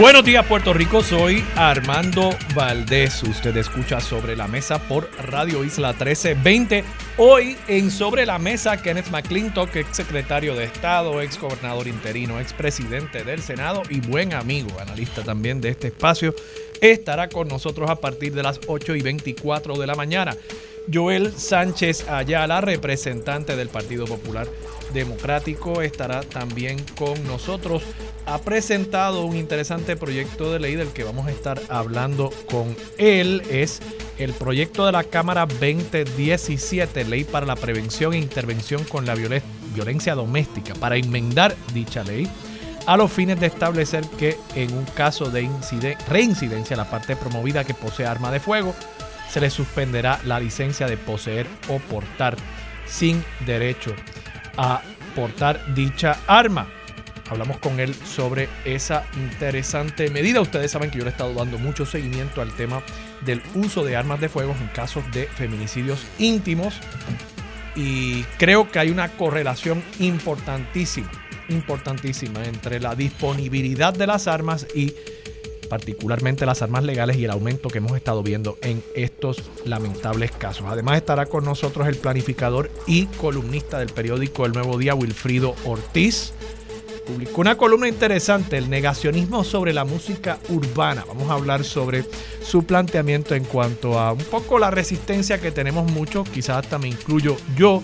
Buenos días Puerto Rico, soy Armando Valdés. Usted escucha Sobre la Mesa por Radio Isla 1320. Hoy en Sobre la Mesa, Kenneth McClintock, ex secretario de Estado, ex gobernador interino, ex presidente del Senado y buen amigo, analista también de este espacio, estará con nosotros a partir de las 8 y 24 de la mañana. Joel Sánchez Ayala, representante del Partido Popular Democrático, estará también con nosotros. Ha presentado un interesante proyecto de ley del que vamos a estar hablando con él. Es el proyecto de la Cámara 2017, Ley para la Prevención e Intervención con la Violencia Doméstica, para enmendar dicha ley a los fines de establecer que en un caso de reincidencia la parte promovida que posee arma de fuego se le suspenderá la licencia de poseer o portar sin derecho a portar dicha arma. Hablamos con él sobre esa interesante medida. Ustedes saben que yo le he estado dando mucho seguimiento al tema del uso de armas de fuego en casos de feminicidios íntimos. Y creo que hay una correlación importantísima, importantísima entre la disponibilidad de las armas y particularmente las armas legales y el aumento que hemos estado viendo en estos lamentables casos. Además estará con nosotros el planificador y columnista del periódico El Nuevo Día, Wilfrido Ortiz. Publicó una columna interesante, el negacionismo sobre la música urbana. Vamos a hablar sobre su planteamiento en cuanto a un poco la resistencia que tenemos muchos, quizás hasta me incluyo yo,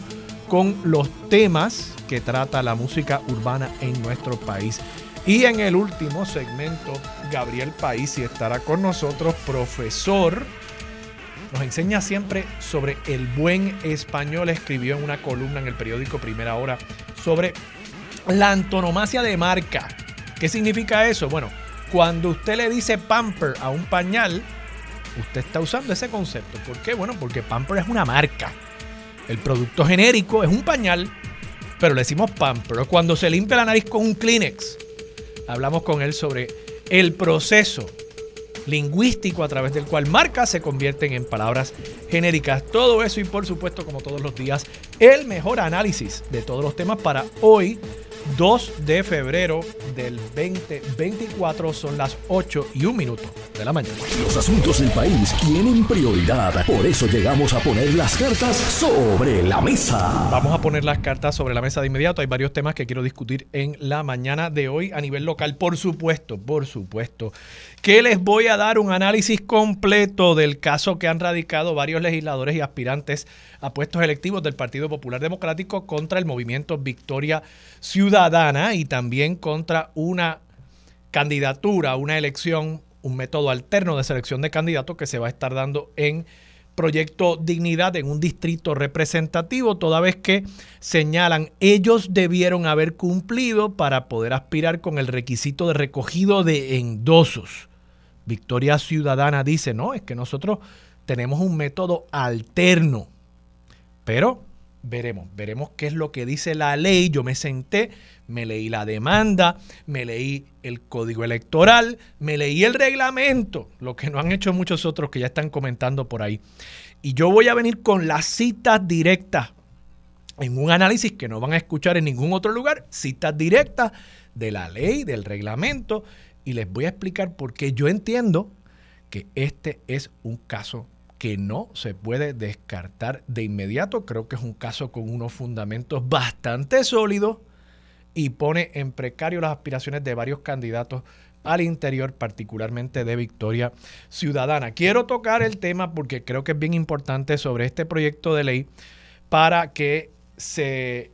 con los temas que trata la música urbana en nuestro país. Y en el último segmento, Gabriel Paisi estará con nosotros, profesor. Nos enseña siempre sobre el buen español. Escribió en una columna en el periódico Primera Hora sobre la antonomasia de marca. ¿Qué significa eso? Bueno, cuando usted le dice pamper a un pañal, usted está usando ese concepto. ¿Por qué? Bueno, porque pamper es una marca. El producto genérico es un pañal, pero le decimos pamper. Cuando se limpia la nariz con un Kleenex, Hablamos con él sobre el proceso lingüístico a través del cual marcas se convierten en palabras genéricas. Todo eso y por supuesto, como todos los días, el mejor análisis de todos los temas para hoy, 2 de febrero del 2024 son las 8 y 1 minuto de la mañana. Los asuntos del país tienen prioridad, por eso llegamos a poner las cartas sobre la mesa. Vamos a poner las cartas sobre la mesa de inmediato. Hay varios temas que quiero discutir en la mañana de hoy a nivel local. Por supuesto, por supuesto, que les voy a dar un análisis completo del caso que han radicado varios legisladores y aspirantes a puestos electivos del Partido Popular Democrático contra el movimiento Victoria Ciudadana y también contra una candidatura, una elección, un método alterno de selección de candidatos que se va a estar dando en Proyecto Dignidad en un distrito representativo, toda vez que señalan ellos debieron haber cumplido para poder aspirar con el requisito de recogido de endosos. Victoria Ciudadana dice, no, es que nosotros tenemos un método alterno pero veremos, veremos qué es lo que dice la ley. Yo me senté, me leí la demanda, me leí el código electoral, me leí el reglamento, lo que no han hecho muchos otros que ya están comentando por ahí. Y yo voy a venir con las citas directas en un análisis que no van a escuchar en ningún otro lugar, citas directas de la ley, del reglamento, y les voy a explicar por qué yo entiendo que este es un caso que no se puede descartar de inmediato. Creo que es un caso con unos fundamentos bastante sólidos y pone en precario las aspiraciones de varios candidatos al interior, particularmente de Victoria Ciudadana. Quiero tocar el tema porque creo que es bien importante sobre este proyecto de ley para que se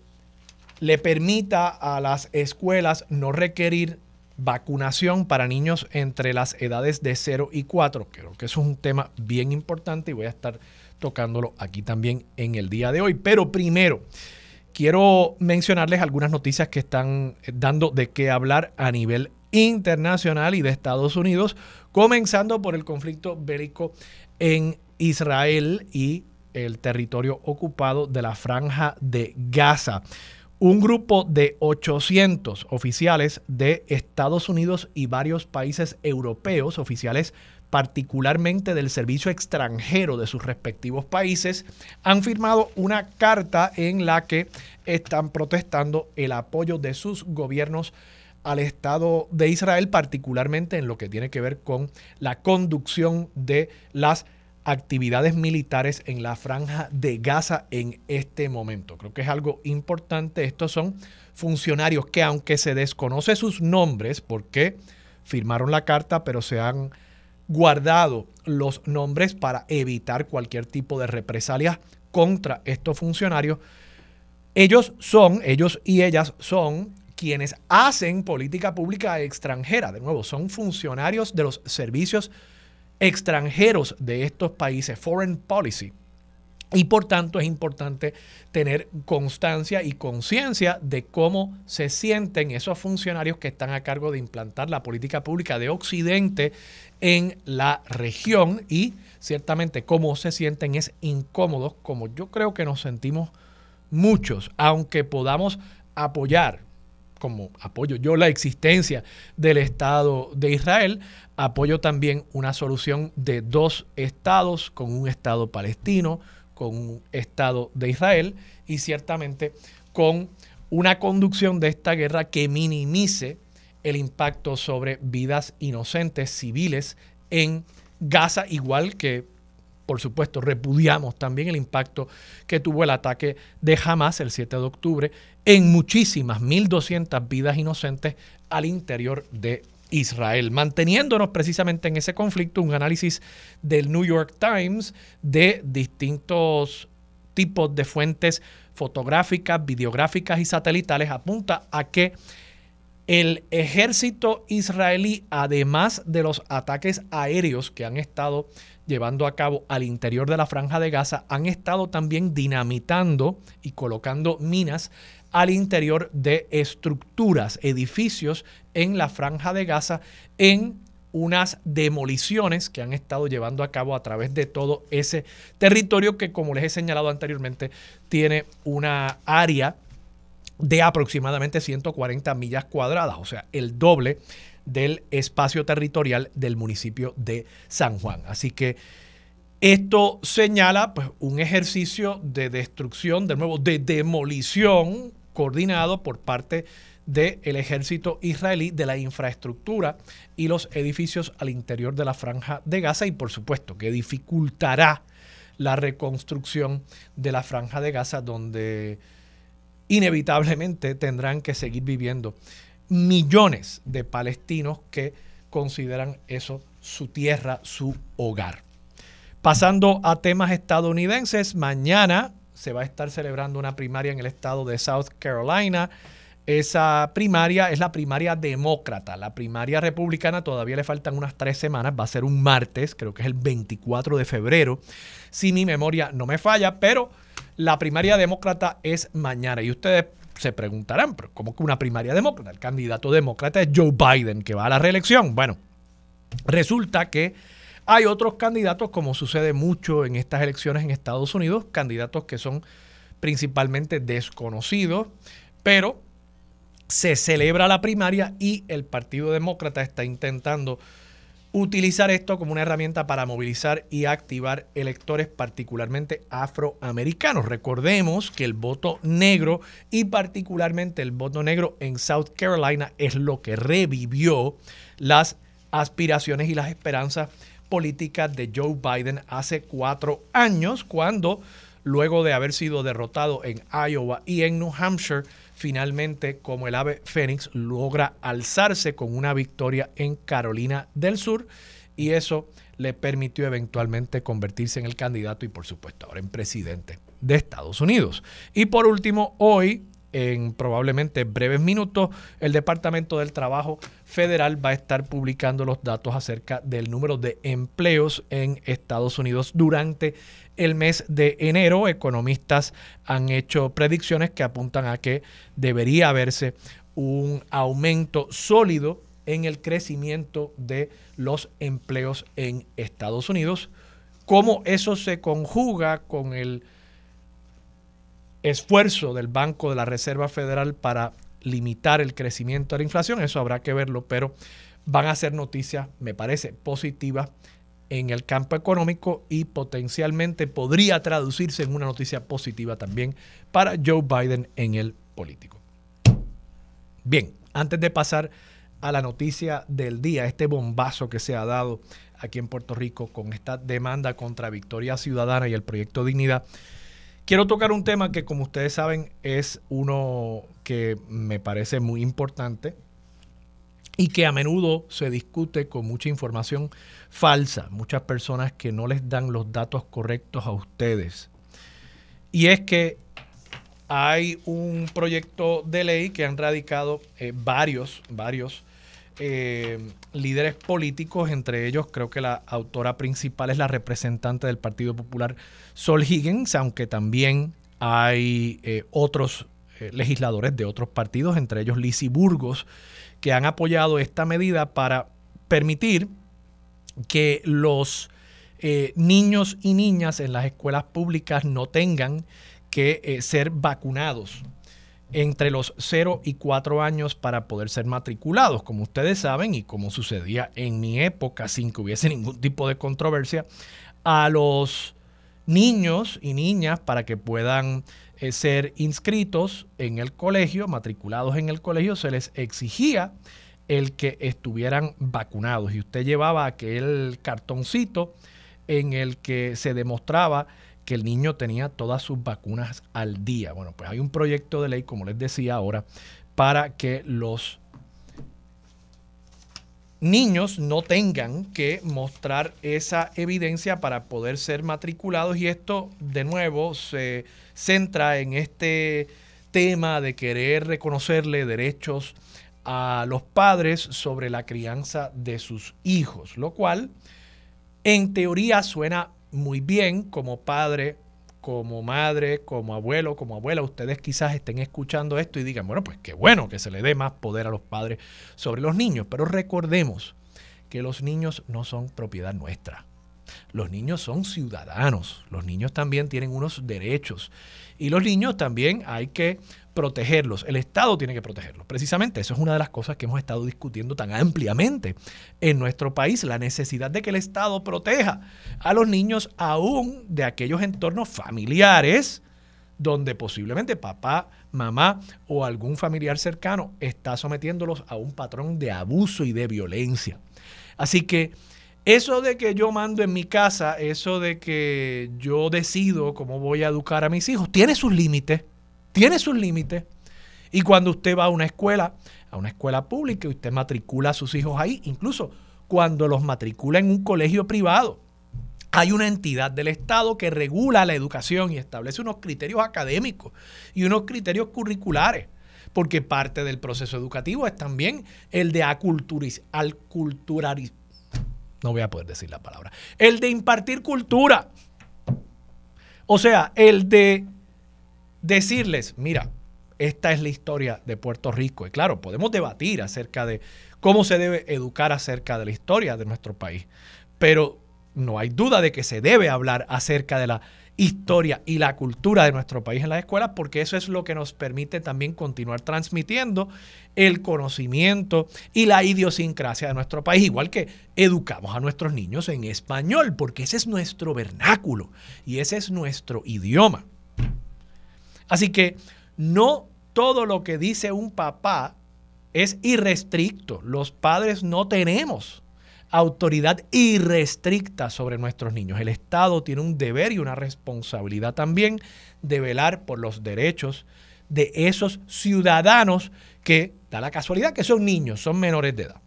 le permita a las escuelas no requerir vacunación para niños entre las edades de 0 y 4. Creo que eso es un tema bien importante y voy a estar tocándolo aquí también en el día de hoy. Pero primero, quiero mencionarles algunas noticias que están dando de qué hablar a nivel internacional y de Estados Unidos, comenzando por el conflicto bélico en Israel y el territorio ocupado de la franja de Gaza. Un grupo de 800 oficiales de Estados Unidos y varios países europeos, oficiales particularmente del servicio extranjero de sus respectivos países, han firmado una carta en la que están protestando el apoyo de sus gobiernos al Estado de Israel, particularmente en lo que tiene que ver con la conducción de las actividades militares en la franja de Gaza en este momento. Creo que es algo importante. Estos son funcionarios que aunque se desconoce sus nombres, porque firmaron la carta, pero se han guardado los nombres para evitar cualquier tipo de represalia contra estos funcionarios, ellos son, ellos y ellas son quienes hacen política pública extranjera. De nuevo, son funcionarios de los servicios extranjeros de estos países, foreign policy. Y por tanto es importante tener constancia y conciencia de cómo se sienten esos funcionarios que están a cargo de implantar la política pública de Occidente en la región y ciertamente cómo se sienten es incómodos, como yo creo que nos sentimos muchos, aunque podamos apoyar como apoyo. Yo la existencia del Estado de Israel, apoyo también una solución de dos estados con un Estado palestino, con un Estado de Israel y ciertamente con una conducción de esta guerra que minimice el impacto sobre vidas inocentes civiles en Gaza, igual que por supuesto, repudiamos también el impacto que tuvo el ataque de Hamas el 7 de octubre en muchísimas, 1.200 vidas inocentes al interior de Israel. Manteniéndonos precisamente en ese conflicto, un análisis del New York Times de distintos tipos de fuentes fotográficas, videográficas y satelitales apunta a que el ejército israelí, además de los ataques aéreos que han estado llevando a cabo al interior de la franja de Gaza, han estado también dinamitando y colocando minas al interior de estructuras, edificios en la franja de Gaza en unas demoliciones que han estado llevando a cabo a través de todo ese territorio que, como les he señalado anteriormente, tiene una área de aproximadamente 140 millas cuadradas, o sea, el doble del espacio territorial del municipio de San Juan. Así que esto señala pues, un ejercicio de destrucción, de nuevo, de demolición coordinado por parte del ejército israelí de la infraestructura y los edificios al interior de la franja de Gaza y por supuesto que dificultará la reconstrucción de la franja de Gaza donde inevitablemente tendrán que seguir viviendo millones de palestinos que consideran eso su tierra, su hogar. Pasando a temas estadounidenses, mañana se va a estar celebrando una primaria en el estado de South Carolina. Esa primaria es la primaria demócrata. La primaria republicana todavía le faltan unas tres semanas. Va a ser un martes, creo que es el 24 de febrero, si mi memoria no me falla. Pero la primaria demócrata es mañana. Y ustedes se preguntarán, pero ¿cómo que una primaria demócrata? El candidato demócrata es Joe Biden, que va a la reelección. Bueno, resulta que hay otros candidatos, como sucede mucho en estas elecciones en Estados Unidos, candidatos que son principalmente desconocidos, pero se celebra la primaria y el Partido Demócrata está intentando utilizar esto como una herramienta para movilizar y activar electores particularmente afroamericanos. Recordemos que el voto negro y particularmente el voto negro en South Carolina es lo que revivió las aspiraciones y las esperanzas políticas de Joe Biden hace cuatro años cuando luego de haber sido derrotado en Iowa y en New Hampshire, finalmente como el ave Fénix logra alzarse con una victoria en Carolina del Sur y eso le permitió eventualmente convertirse en el candidato y por supuesto ahora en presidente de Estados Unidos. Y por último, hoy en probablemente breves minutos, el Departamento del Trabajo Federal va a estar publicando los datos acerca del número de empleos en Estados Unidos durante el mes de enero. Economistas han hecho predicciones que apuntan a que debería verse un aumento sólido en el crecimiento de los empleos en Estados Unidos cómo eso se conjuga con el esfuerzo del Banco de la Reserva Federal para limitar el crecimiento de la inflación, eso habrá que verlo, pero van a ser noticias, me parece, positivas en el campo económico y potencialmente podría traducirse en una noticia positiva también para Joe Biden en el político. Bien, antes de pasar a la noticia del día, este bombazo que se ha dado aquí en Puerto Rico con esta demanda contra Victoria Ciudadana y el proyecto Dignidad, quiero tocar un tema que como ustedes saben es uno que me parece muy importante y que a menudo se discute con mucha información falsa, muchas personas que no les dan los datos correctos a ustedes. Y es que hay un proyecto de ley que han radicado eh, varios, varios eh, líderes políticos, entre ellos creo que la autora principal es la representante del Partido Popular, Sol Higgins, aunque también hay eh, otros legisladores de otros partidos, entre ellos Lisi Burgos, que han apoyado esta medida para permitir que los eh, niños y niñas en las escuelas públicas no tengan que eh, ser vacunados entre los 0 y 4 años para poder ser matriculados. Como ustedes saben y como sucedía en mi época sin que hubiese ningún tipo de controversia, a los niños y niñas para que puedan eh, ser inscritos en el colegio, matriculados en el colegio, se les exigía el que estuvieran vacunados. Y usted llevaba aquel cartoncito en el que se demostraba que el niño tenía todas sus vacunas al día. Bueno, pues hay un proyecto de ley, como les decía ahora, para que los niños no tengan que mostrar esa evidencia para poder ser matriculados y esto de nuevo se centra en este tema de querer reconocerle derechos a los padres sobre la crianza de sus hijos, lo cual en teoría suena muy bien como padre como madre, como abuelo, como abuela, ustedes quizás estén escuchando esto y digan, bueno, pues qué bueno que se le dé más poder a los padres sobre los niños, pero recordemos que los niños no son propiedad nuestra. Los niños son ciudadanos, los niños también tienen unos derechos y los niños también hay que protegerlos, el Estado tiene que protegerlos. Precisamente eso es una de las cosas que hemos estado discutiendo tan ampliamente en nuestro país, la necesidad de que el Estado proteja a los niños aún de aquellos entornos familiares donde posiblemente papá, mamá o algún familiar cercano está sometiéndolos a un patrón de abuso y de violencia. Así que eso de que yo mando en mi casa, eso de que yo decido cómo voy a educar a mis hijos, tiene sus límites tiene sus límites. Y cuando usted va a una escuela, a una escuela pública, usted matricula a sus hijos ahí, incluso cuando los matricula en un colegio privado, hay una entidad del Estado que regula la educación y establece unos criterios académicos y unos criterios curriculares, porque parte del proceso educativo es también el de aculturizar, no voy a poder decir la palabra, el de impartir cultura. O sea, el de decirles, mira, esta es la historia de Puerto Rico. Y claro, podemos debatir acerca de cómo se debe educar acerca de la historia de nuestro país, pero no hay duda de que se debe hablar acerca de la historia y la cultura de nuestro país en las escuelas, porque eso es lo que nos permite también continuar transmitiendo el conocimiento y la idiosincrasia de nuestro país, igual que educamos a nuestros niños en español, porque ese es nuestro vernáculo y ese es nuestro idioma. Así que no todo lo que dice un papá es irrestricto. Los padres no tenemos autoridad irrestricta sobre nuestros niños. El Estado tiene un deber y una responsabilidad también de velar por los derechos de esos ciudadanos que da la casualidad que son niños, son menores de edad.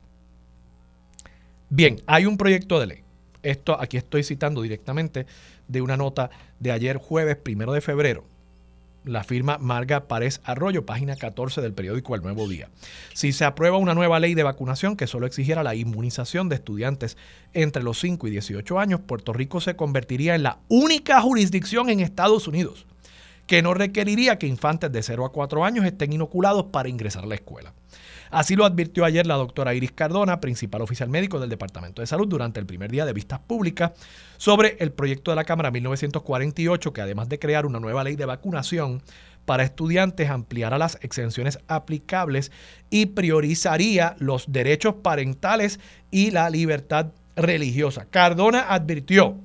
Bien, hay un proyecto de ley. Esto aquí estoy citando directamente de una nota de ayer jueves, primero de febrero, la firma Marga Párez Arroyo, página 14 del periódico El Nuevo Día. Si se aprueba una nueva ley de vacunación que solo exigiera la inmunización de estudiantes entre los 5 y 18 años, Puerto Rico se convertiría en la única jurisdicción en Estados Unidos que no requeriría que infantes de 0 a 4 años estén inoculados para ingresar a la escuela. Así lo advirtió ayer la doctora Iris Cardona, principal oficial médico del Departamento de Salud, durante el primer día de vistas públicas sobre el proyecto de la Cámara 1948, que además de crear una nueva ley de vacunación para estudiantes, ampliará las exenciones aplicables y priorizaría los derechos parentales y la libertad religiosa. Cardona advirtió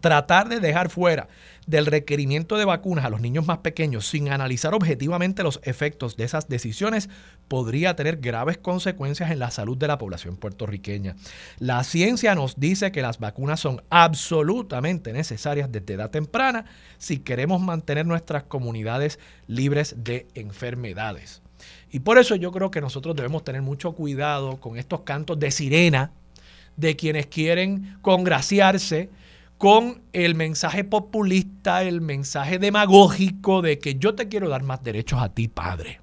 tratar de dejar fuera del requerimiento de vacunas a los niños más pequeños sin analizar objetivamente los efectos de esas decisiones podría tener graves consecuencias en la salud de la población puertorriqueña. La ciencia nos dice que las vacunas son absolutamente necesarias desde edad temprana si queremos mantener nuestras comunidades libres de enfermedades. Y por eso yo creo que nosotros debemos tener mucho cuidado con estos cantos de sirena de quienes quieren congraciarse con el mensaje populista, el mensaje demagógico de que yo te quiero dar más derechos a ti, padre.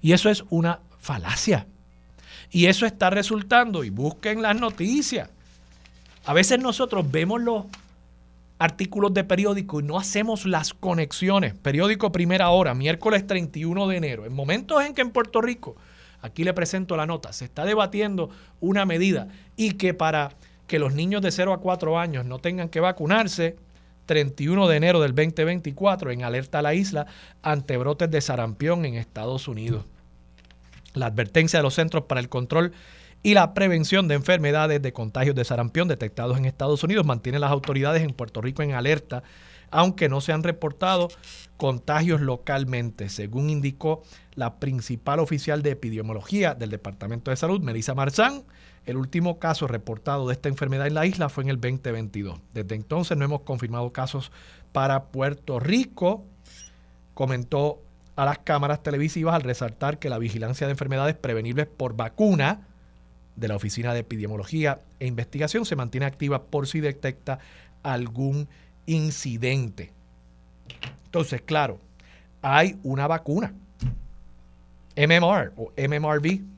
Y eso es una falacia. Y eso está resultando, y busquen las noticias. A veces nosotros vemos los artículos de periódico y no hacemos las conexiones. Periódico Primera Hora, miércoles 31 de enero. En momentos en que en Puerto Rico, aquí le presento la nota, se está debatiendo una medida y que para que los niños de 0 a 4 años no tengan que vacunarse. 31 de enero del 2024 en alerta a la isla ante brotes de sarampión en Estados Unidos. La advertencia de los Centros para el Control y la Prevención de Enfermedades de Contagios de Sarampión detectados en Estados Unidos mantiene las autoridades en Puerto Rico en alerta, aunque no se han reportado contagios localmente, según indicó la principal oficial de epidemiología del Departamento de Salud, Melissa Marzán. El último caso reportado de esta enfermedad en la isla fue en el 2022. Desde entonces no hemos confirmado casos para Puerto Rico. Comentó a las cámaras televisivas al resaltar que la vigilancia de enfermedades prevenibles por vacuna de la Oficina de Epidemiología e Investigación se mantiene activa por si detecta algún incidente. Entonces, claro, hay una vacuna, MMR o MMRV,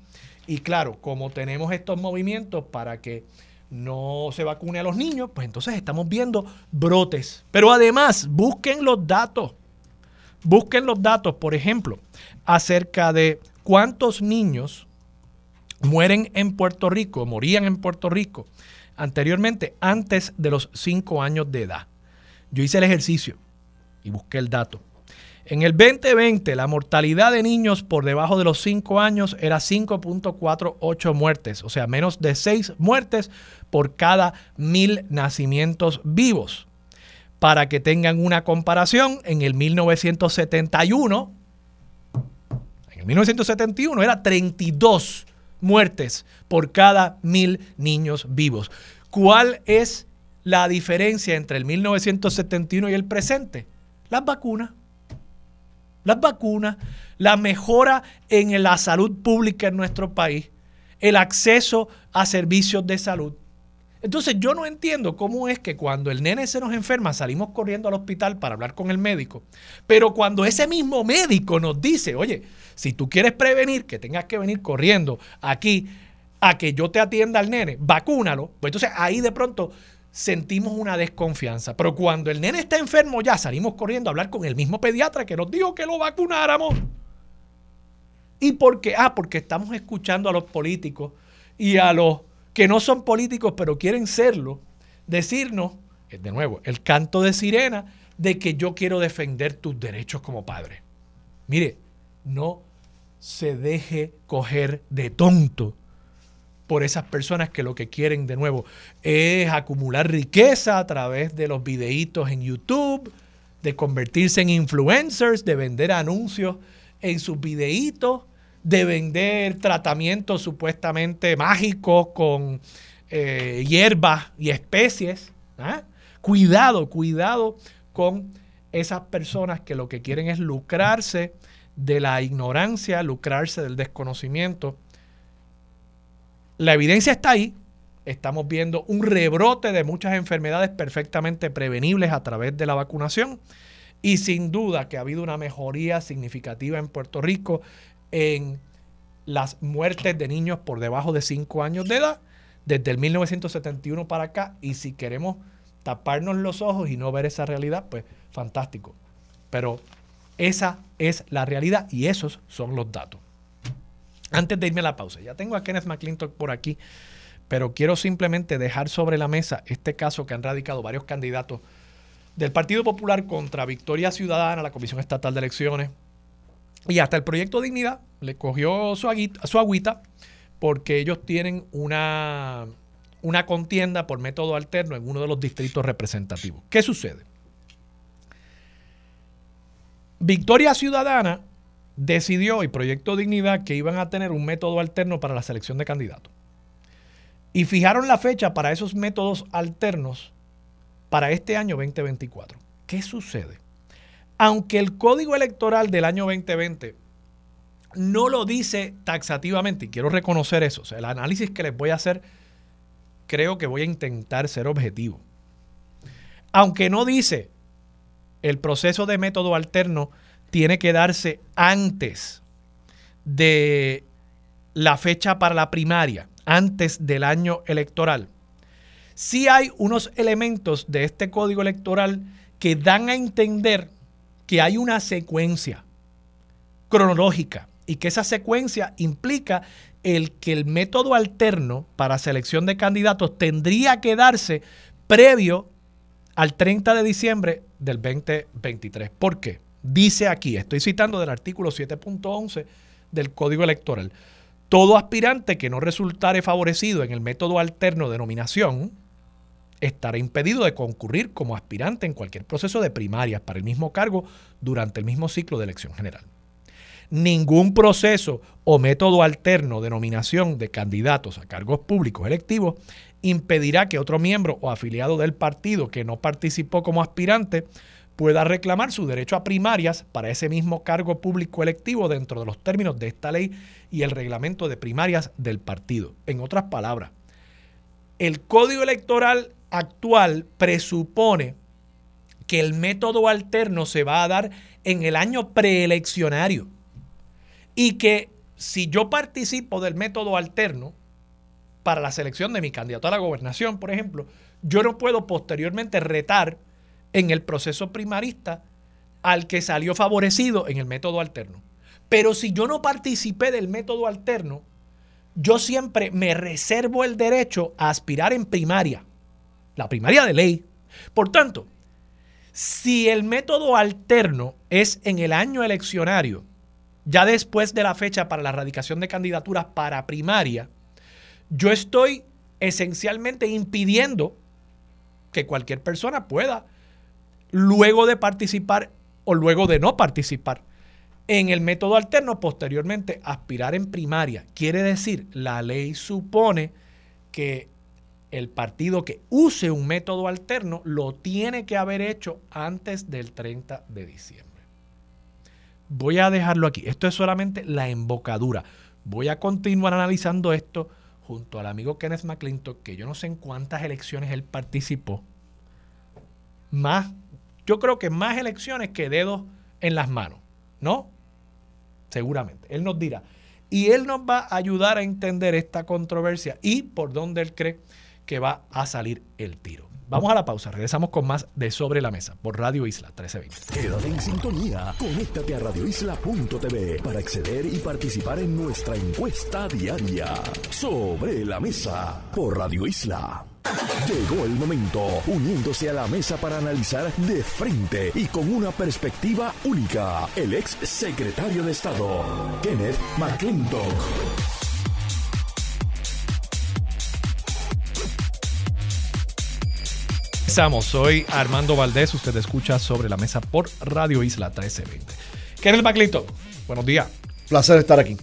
y claro, como tenemos estos movimientos para que no se vacune a los niños, pues entonces estamos viendo brotes. Pero además, busquen los datos. Busquen los datos, por ejemplo, acerca de cuántos niños mueren en Puerto Rico, morían en Puerto Rico anteriormente, antes de los 5 años de edad. Yo hice el ejercicio y busqué el dato. En el 2020, la mortalidad de niños por debajo de los 5 años era 5.48 muertes, o sea, menos de 6 muertes por cada mil nacimientos vivos. Para que tengan una comparación, en el 1971, en el 1971 era 32 muertes por cada mil niños vivos. ¿Cuál es la diferencia entre el 1971 y el presente? Las vacunas las vacunas, la mejora en la salud pública en nuestro país, el acceso a servicios de salud. Entonces yo no entiendo cómo es que cuando el nene se nos enferma salimos corriendo al hospital para hablar con el médico, pero cuando ese mismo médico nos dice, oye, si tú quieres prevenir que tengas que venir corriendo aquí a que yo te atienda al nene, vacúnalo, pues entonces ahí de pronto sentimos una desconfianza. Pero cuando el nene está enfermo ya salimos corriendo a hablar con el mismo pediatra que nos dijo que lo vacunáramos. ¿Y por qué? Ah, porque estamos escuchando a los políticos y a los que no son políticos pero quieren serlo, decirnos, eh, de nuevo, el canto de sirena de que yo quiero defender tus derechos como padre. Mire, no se deje coger de tonto por esas personas que lo que quieren de nuevo es acumular riqueza a través de los videitos en YouTube, de convertirse en influencers, de vender anuncios en sus videitos, de vender tratamientos supuestamente mágicos con eh, hierbas y especies. ¿ah? Cuidado, cuidado con esas personas que lo que quieren es lucrarse de la ignorancia, lucrarse del desconocimiento la evidencia está ahí. Estamos viendo un rebrote de muchas enfermedades perfectamente prevenibles a través de la vacunación. Y sin duda que ha habido una mejoría significativa en Puerto Rico en las muertes de niños por debajo de 5 años de edad desde el 1971 para acá. Y si queremos taparnos los ojos y no ver esa realidad, pues fantástico. Pero esa es la realidad y esos son los datos. Antes de irme a la pausa, ya tengo a Kenneth McClintock por aquí, pero quiero simplemente dejar sobre la mesa este caso que han radicado varios candidatos del Partido Popular contra Victoria Ciudadana, la Comisión Estatal de Elecciones, y hasta el Proyecto Dignidad le cogió su, su agüita porque ellos tienen una contienda por método alterno en uno de los distritos representativos. ¿Qué sucede? Victoria Ciudadana decidió y Proyecto Dignidad que iban a tener un método alterno para la selección de candidatos. Y fijaron la fecha para esos métodos alternos para este año 2024. ¿Qué sucede? Aunque el código electoral del año 2020 no lo dice taxativamente, y quiero reconocer eso, el análisis que les voy a hacer, creo que voy a intentar ser objetivo. Aunque no dice el proceso de método alterno tiene que darse antes de la fecha para la primaria, antes del año electoral. Sí hay unos elementos de este código electoral que dan a entender que hay una secuencia cronológica y que esa secuencia implica el que el método alterno para selección de candidatos tendría que darse previo al 30 de diciembre del 2023. ¿Por qué? Dice aquí, estoy citando del artículo 7.11 del Código Electoral, todo aspirante que no resultare favorecido en el método alterno de nominación estará impedido de concurrir como aspirante en cualquier proceso de primarias para el mismo cargo durante el mismo ciclo de elección general. Ningún proceso o método alterno de nominación de candidatos a cargos públicos electivos impedirá que otro miembro o afiliado del partido que no participó como aspirante pueda reclamar su derecho a primarias para ese mismo cargo público electivo dentro de los términos de esta ley y el reglamento de primarias del partido. En otras palabras, el código electoral actual presupone que el método alterno se va a dar en el año preeleccionario y que si yo participo del método alterno, para la selección de mi candidato a la gobernación, por ejemplo, yo no puedo posteriormente retar en el proceso primarista al que salió favorecido en el método alterno. Pero si yo no participé del método alterno, yo siempre me reservo el derecho a aspirar en primaria, la primaria de ley. Por tanto, si el método alterno es en el año eleccionario, ya después de la fecha para la erradicación de candidaturas para primaria, yo estoy esencialmente impidiendo que cualquier persona pueda, luego de participar o luego de no participar en el método alterno, posteriormente aspirar en primaria. Quiere decir, la ley supone que el partido que use un método alterno lo tiene que haber hecho antes del 30 de diciembre. Voy a dejarlo aquí. Esto es solamente la embocadura. Voy a continuar analizando esto junto al amigo Kenneth McClintock, que yo no sé en cuántas elecciones él participó, más, yo creo que más elecciones que dedos en las manos, ¿no? Seguramente. Él nos dirá. Y él nos va a ayudar a entender esta controversia y por dónde él cree que va a salir el tiro. Vamos a la pausa, regresamos con más de Sobre la Mesa por Radio Isla 1320. Quédate en sintonía, conéctate a radioisla.tv para acceder y participar en nuestra encuesta diaria. Sobre la Mesa por Radio Isla. Llegó el momento, uniéndose a la mesa para analizar de frente y con una perspectiva única, el ex secretario de Estado, Kenneth McClintock. soy Armando Valdés, usted escucha sobre la mesa por Radio Isla 1320. Kenneth McClinton, buenos días. Placer estar aquí.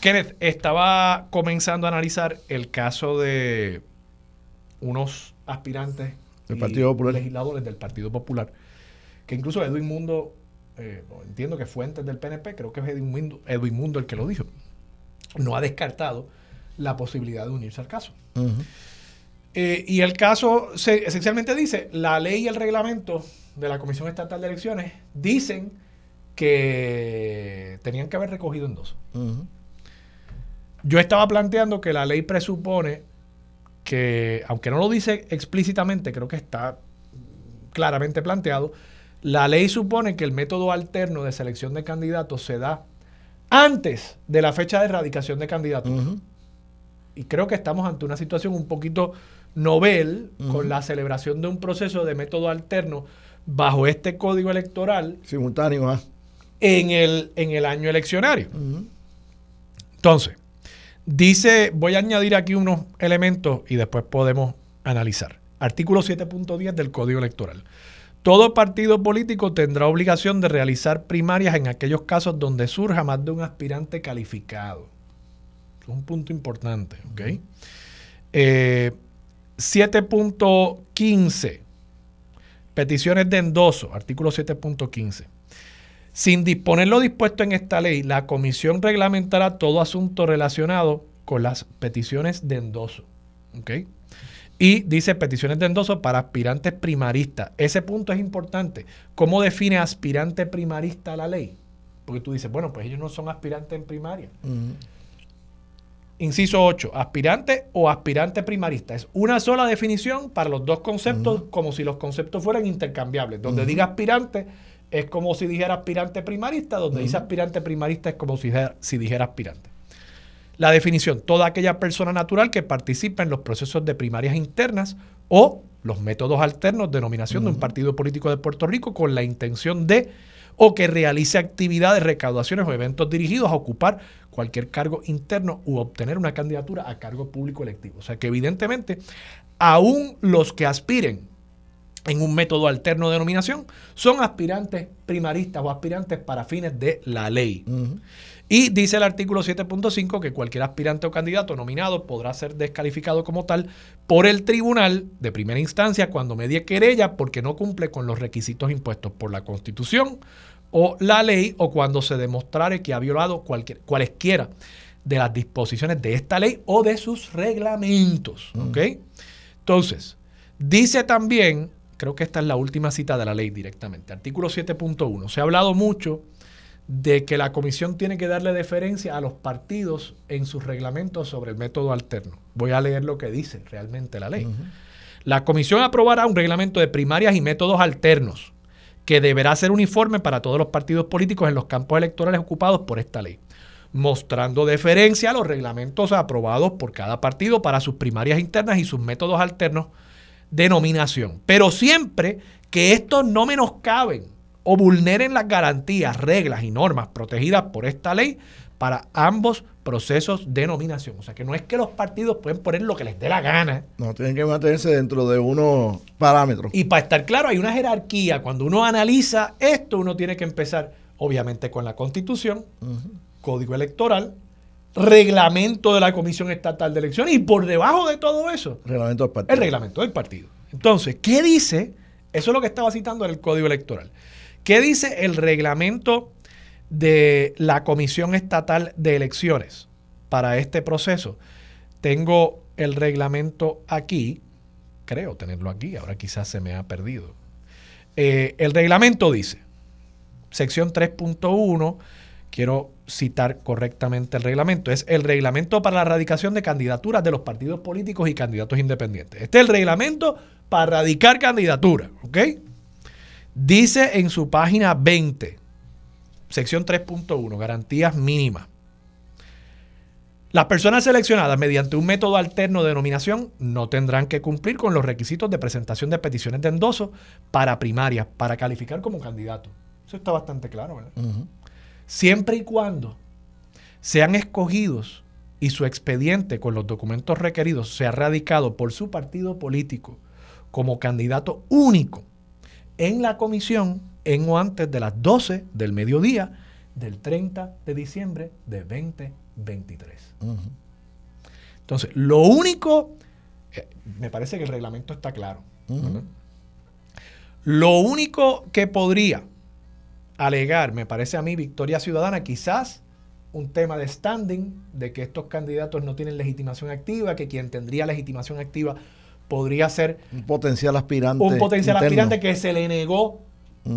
Kenneth, estaba comenzando a analizar el caso de unos aspirantes del Partido Popular. legisladores del Partido Popular, que incluso Edwin Mundo, eh, entiendo que fuentes del PNP, creo que es Edwin Mundo, Edwin Mundo el que lo dijo, no ha descartado la posibilidad de unirse al caso. Eh, y el caso se, esencialmente dice, la ley y el reglamento de la Comisión Estatal de Elecciones dicen que tenían que haber recogido en dos. Yo estaba planteando que la ley presupone que, aunque no lo dice explícitamente, creo que está claramente planteado, La ley supone que el método alterno de selección de candidatos se da antes de la fecha de erradicación de candidatos. Y creo que estamos ante una situación un poquito novel con la celebración de un proceso de método alterno bajo este código electoral. Simultáneo, ¿ah? En el, en el año eleccionario. Entonces, dice, voy a añadir aquí unos elementos y después podemos analizar. Artículo 7.10 del Código Electoral. Todo partido político tendrá obligación de realizar primarias en aquellos casos donde surja más de un aspirante calificado. Es un punto importante, ¿ok? 7.15. Eh, Peticiones de endoso, artículo 7.15. Sin disponer lo dispuesto en esta ley, la comisión reglamentará todo asunto relacionado con las peticiones de endoso. ¿ok? Y dice peticiones de endoso para aspirantes primaristas. Ese punto es importante. ¿Cómo define aspirante primarista la ley? Porque tú dices, bueno, pues ellos no son aspirantes en primaria. Inciso 8, aspirante o aspirante primarista. Es una sola definición para los dos conceptos, como si los conceptos fueran intercambiables. Donde diga aspirante es como si dijera aspirante primarista, donde dice aspirante primarista es como si, si dijera aspirante. La definición, toda aquella persona natural que participa en los procesos de primarias internas o los métodos alternos de nominación de un partido político de Puerto Rico con la intención de o que realice actividades, recaudaciones o eventos dirigidos a ocupar cualquier cargo interno u obtener una candidatura a cargo público electivo. O sea que evidentemente, aún los que aspiren en un método alterno de nominación son aspirantes primaristas o aspirantes para fines de la ley. Y dice el artículo 7.5 que cualquier aspirante o candidato nominado podrá ser descalificado como tal por el tribunal de primera instancia cuando medie querella porque no cumple con los requisitos impuestos por la Constitución o la ley o cuando se demostrare que ha violado cualquier, cualesquiera de las disposiciones de esta ley o de sus reglamentos. Entonces, dice también, creo que esta es la última cita de la ley directamente, artículo 7.1, se ha hablado mucho de que la comisión tiene que darle deferencia a los partidos en sus reglamentos sobre el método alterno. Voy a leer lo que dice realmente la ley. La comisión aprobará un reglamento de primarias y métodos alternos que deberá ser uniforme para todos los partidos políticos en los campos electorales ocupados por esta ley, mostrando deferencia a los reglamentos aprobados por cada partido para sus primarias internas y sus métodos alternos de nominación. Pero siempre que estos no menoscaben o vulneren las garantías, reglas y normas protegidas por esta ley para ambos procesos de nominación. O sea que no es que los partidos pueden poner lo que les dé la gana. No, tienen que mantenerse dentro de unos parámetros. Y para estar claro, hay una jerarquía. Cuando uno analiza esto, uno tiene que empezar, obviamente, con la constitución, código electoral, reglamento de la Comisión Estatal de Elecciones y por debajo de todo eso, reglamento del partido. el reglamento del partido. Entonces, ¿qué dice? Eso es lo que estaba citando en el código electoral. ¿Qué dice el reglamento de la Comisión Estatal de Elecciones para este proceso? Tengo el reglamento aquí, creo tenerlo aquí, ahora quizás se me ha perdido. Eh, el reglamento dice, sección 3.1, quiero citar correctamente el reglamento, es el reglamento para la erradicación de candidaturas de los partidos políticos y candidatos independientes. Este es el reglamento para radicar candidaturas, ¿ok? Dice en su página 20, sección 3.1, garantías mínimas. Las personas seleccionadas mediante un método alterno de nominación no tendrán que cumplir con los requisitos de presentación de peticiones de endoso para primarias, para calificar como candidato. Eso está bastante claro, ¿verdad? Siempre y cuando sean escogidos y su expediente con los documentos requeridos sea radicado por su partido político como candidato único en la comisión en o antes de las 12 del mediodía del 30 de diciembre de 2023. Entonces, lo único, eh, me parece que el reglamento está claro. Lo único que podría alegar, me parece a mí, Victoria Ciudadana, quizás un tema de standing, de que estos candidatos no tienen legitimación activa, que quien tendría legitimación activa podría ser un potencial aspirante. Un potencial aspirante que se le negó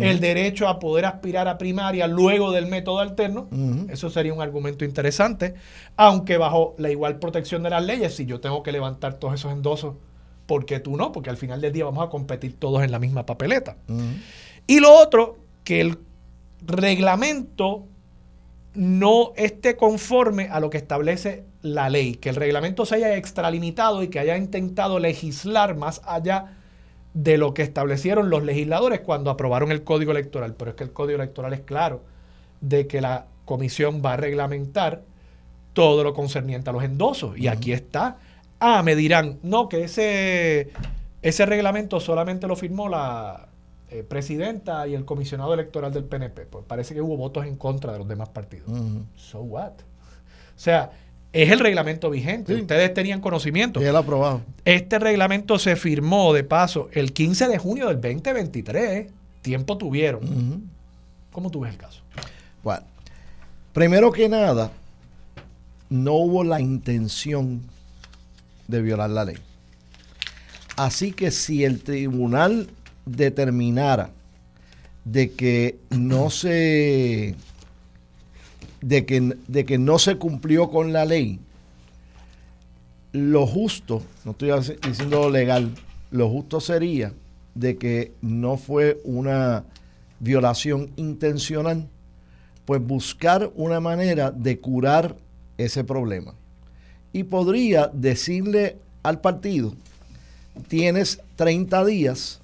el derecho a poder aspirar a primaria luego del método alterno. Eso sería un argumento interesante, aunque bajo la igual protección de las leyes, si yo tengo que levantar todos esos endosos, ¿por qué tú no? Porque al final del día vamos a competir todos en la misma papeleta. Y lo otro, que el reglamento no esté conforme a lo que establece la ley, que el reglamento se haya extralimitado y que haya intentado legislar más allá de lo que establecieron los legisladores cuando aprobaron el código electoral. Pero es que el código electoral es claro de que la comisión va a reglamentar todo lo concerniente a los endosos. Y aquí está. Ah, me dirán, no, que ese, ese reglamento solamente lo firmó la eh, presidenta y el comisionado electoral del PNP. Pues parece que hubo votos en contra de los demás partidos. So what? O sea, es el reglamento vigente. Ustedes tenían conocimiento. Y él aprobado. Este reglamento se firmó, de paso, el 15 de junio del 2023. Tiempo tuvieron. ¿Cómo tú ves el caso? Bueno, primero que nada, no hubo la intención de violar la ley. Así que si el tribunal determinara de que no se de que, de que no se cumplió con la ley, lo justo, no estoy diciendo legal, lo justo sería de que no fue una violación intencional, pues buscar una manera de curar ese problema. Y podría decirle al partido, tienes 30 días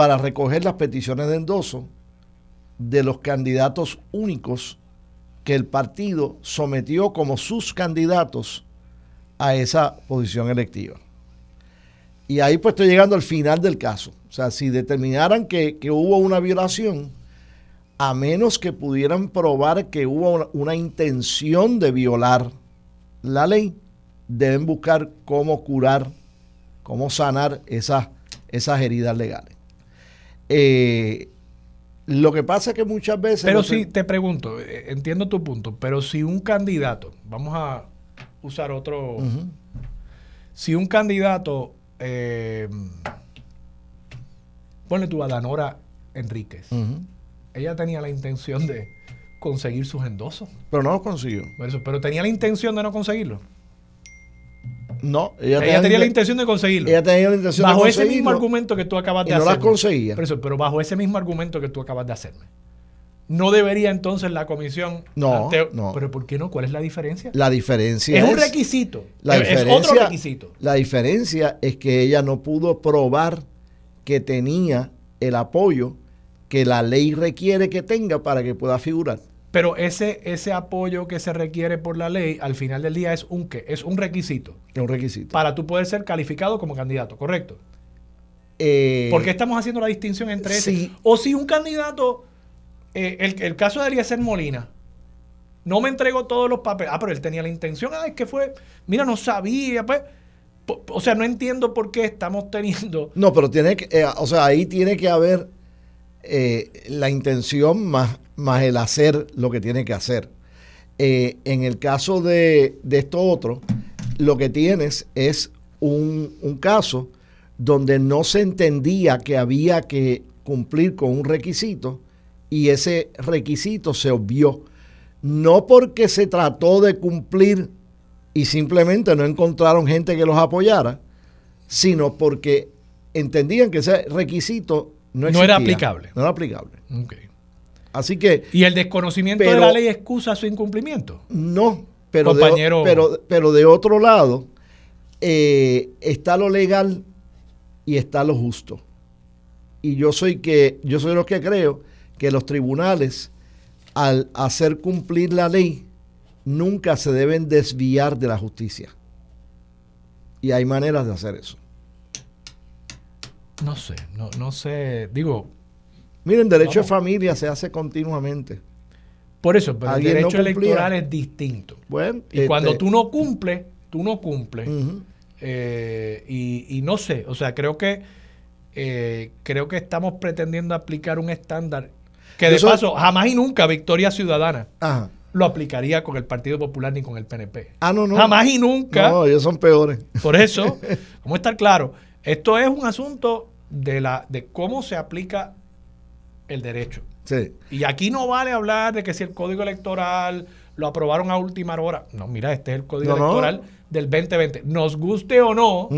para recoger las peticiones de endoso de los candidatos únicos que el partido sometió como sus candidatos a esa posición electiva. Y ahí pues estoy llegando al final del caso. O sea, si determinaran que, hubo una violación, a menos que pudieran probar que hubo una, intención de violar la ley, deben buscar cómo curar, cómo sanar esas, esas heridas legales. Eh, lo que pasa es que muchas veces... Pero si, te pregunto, eh, entiendo tu punto, pero si un candidato, vamos a usar otro... Si un candidato, eh, ponle tú a Danora Enríquez, ella tenía la intención de conseguir sus endosos. Pero no lo consiguió. pero tenía la intención de no conseguirlo. No, ella, tenía, la intención de conseguirlo. Ella tenía la intención bajo ese mismo argumento que tú acabas de hacer. no las conseguía. Pero, bajo ese mismo argumento que tú acabas de hacerme. ¿No debería entonces la comisión... No, no. ¿Pero por qué no? ¿Cuál es la diferencia? La diferencia es... un requisito. La es otro requisito. La diferencia es que ella no pudo probar que tenía el apoyo que la ley requiere que tenga para que pueda figurar. Pero ese, ese apoyo que se requiere por la ley, al final del día es un qué? Es un requisito. Un requisito. Para tú poder ser calificado como candidato, ¿correcto? Eh, ¿Por qué estamos haciendo la distinción entre ese? O si un candidato, eh, el, el, caso de Eliezer Molina, no me entregó todos los papeles. Ah, pero él tenía la intención. Ah, es que fue, mira, no sabía, pues. O sea, no entiendo por qué estamos teniendo. No, pero tiene que, eh, o sea, ahí tiene que haber la intención más más el hacer lo que tiene que hacer. Eh, en el caso de, esto otro, lo que tienes es un, un, caso donde no se entendía que había que cumplir con un requisito y ese requisito se obvió. No porque se trató de cumplir y simplemente no encontraron gente que los apoyara, sino porque entendían que ese requisito no, no era aplicable. No era aplicable. Así que. ¿Y el desconocimiento de la ley excusa su incumplimiento? No, pero, De, pero, pero de otro lado, eh, está lo legal y está lo justo. Y yo soy que, yo soy lo que creo que los tribunales, al hacer cumplir la ley, nunca se deben desviar de la justicia. Y hay maneras de hacer eso. No sé, no, no sé. Digo, Miren, derecho de familia se hace continuamente. Por eso, pero el derecho electoral es distinto. Bueno, y cuando este tú no cumples, tú no cumples. Eh, y, no sé, o sea, creo que eh, creo que estamos pretendiendo aplicar un estándar que de paso jamás y nunca Victoria Ciudadana lo aplicaría con el Partido Popular ni con el PNP. Ah, no, no. Jamás y nunca. No, ellos son peores. Por eso, ¿cómo estar claro? Esto es un asunto de la de cómo se aplica el derecho. Sí. Y aquí no vale hablar de que si el código electoral lo aprobaron a última hora. No, mira, este es el código electoral del 2020. Nos guste o no,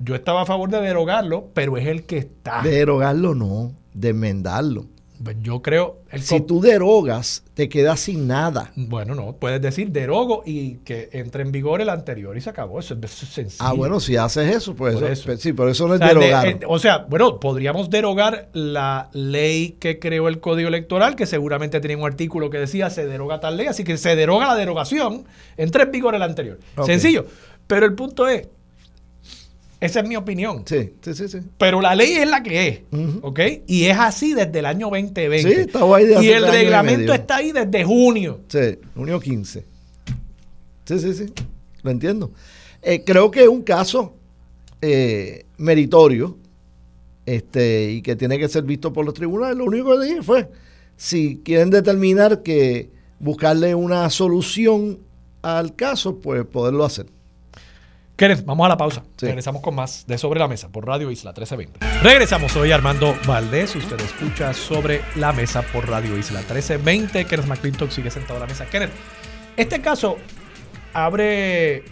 yo estaba a favor de derogarlo, pero es el que está. Derogarlo no. de enmendarlo. Pues yo creo. El si tú derogas, te quedas sin nada. Bueno, no, puedes decir derogo y que entre en vigor el anterior y se acabó. Eso, es sencillo. Ah, bueno, si haces eso, pues eso, sí, pero eso no es derogar. Eh, o sea, bueno, podríamos derogar la ley que creó el Código Electoral, que seguramente tenía un artículo que decía se deroga tal ley, así que se deroga la derogación, entre en vigor el anterior. Sencillo. Pero el punto es, esa es mi opinión. Sí, sí, sí, sí. Pero la ley es la que es, ¿ok? Y es así desde el año 2020. Sí, estaba ahí Y el reglamento está ahí desde junio. Sí, junio 15. Sí, sí, sí. Lo entiendo. Eh, creo que es un caso eh, meritorio este, y que tiene que ser visto por los tribunales. Lo único que dije fue, si quieren determinar que buscarle una solución al caso, pues poderlo hacer. Kenneth, vamos a la pausa. Regresamos con más de Sobre la Mesa por Radio Isla 1320. Regresamos, soy Armando Valdés. Usted escucha Sobre la Mesa por Radio Isla 1320. Kenneth McClintock sigue sentado a la mesa. Kenneth, este caso abre,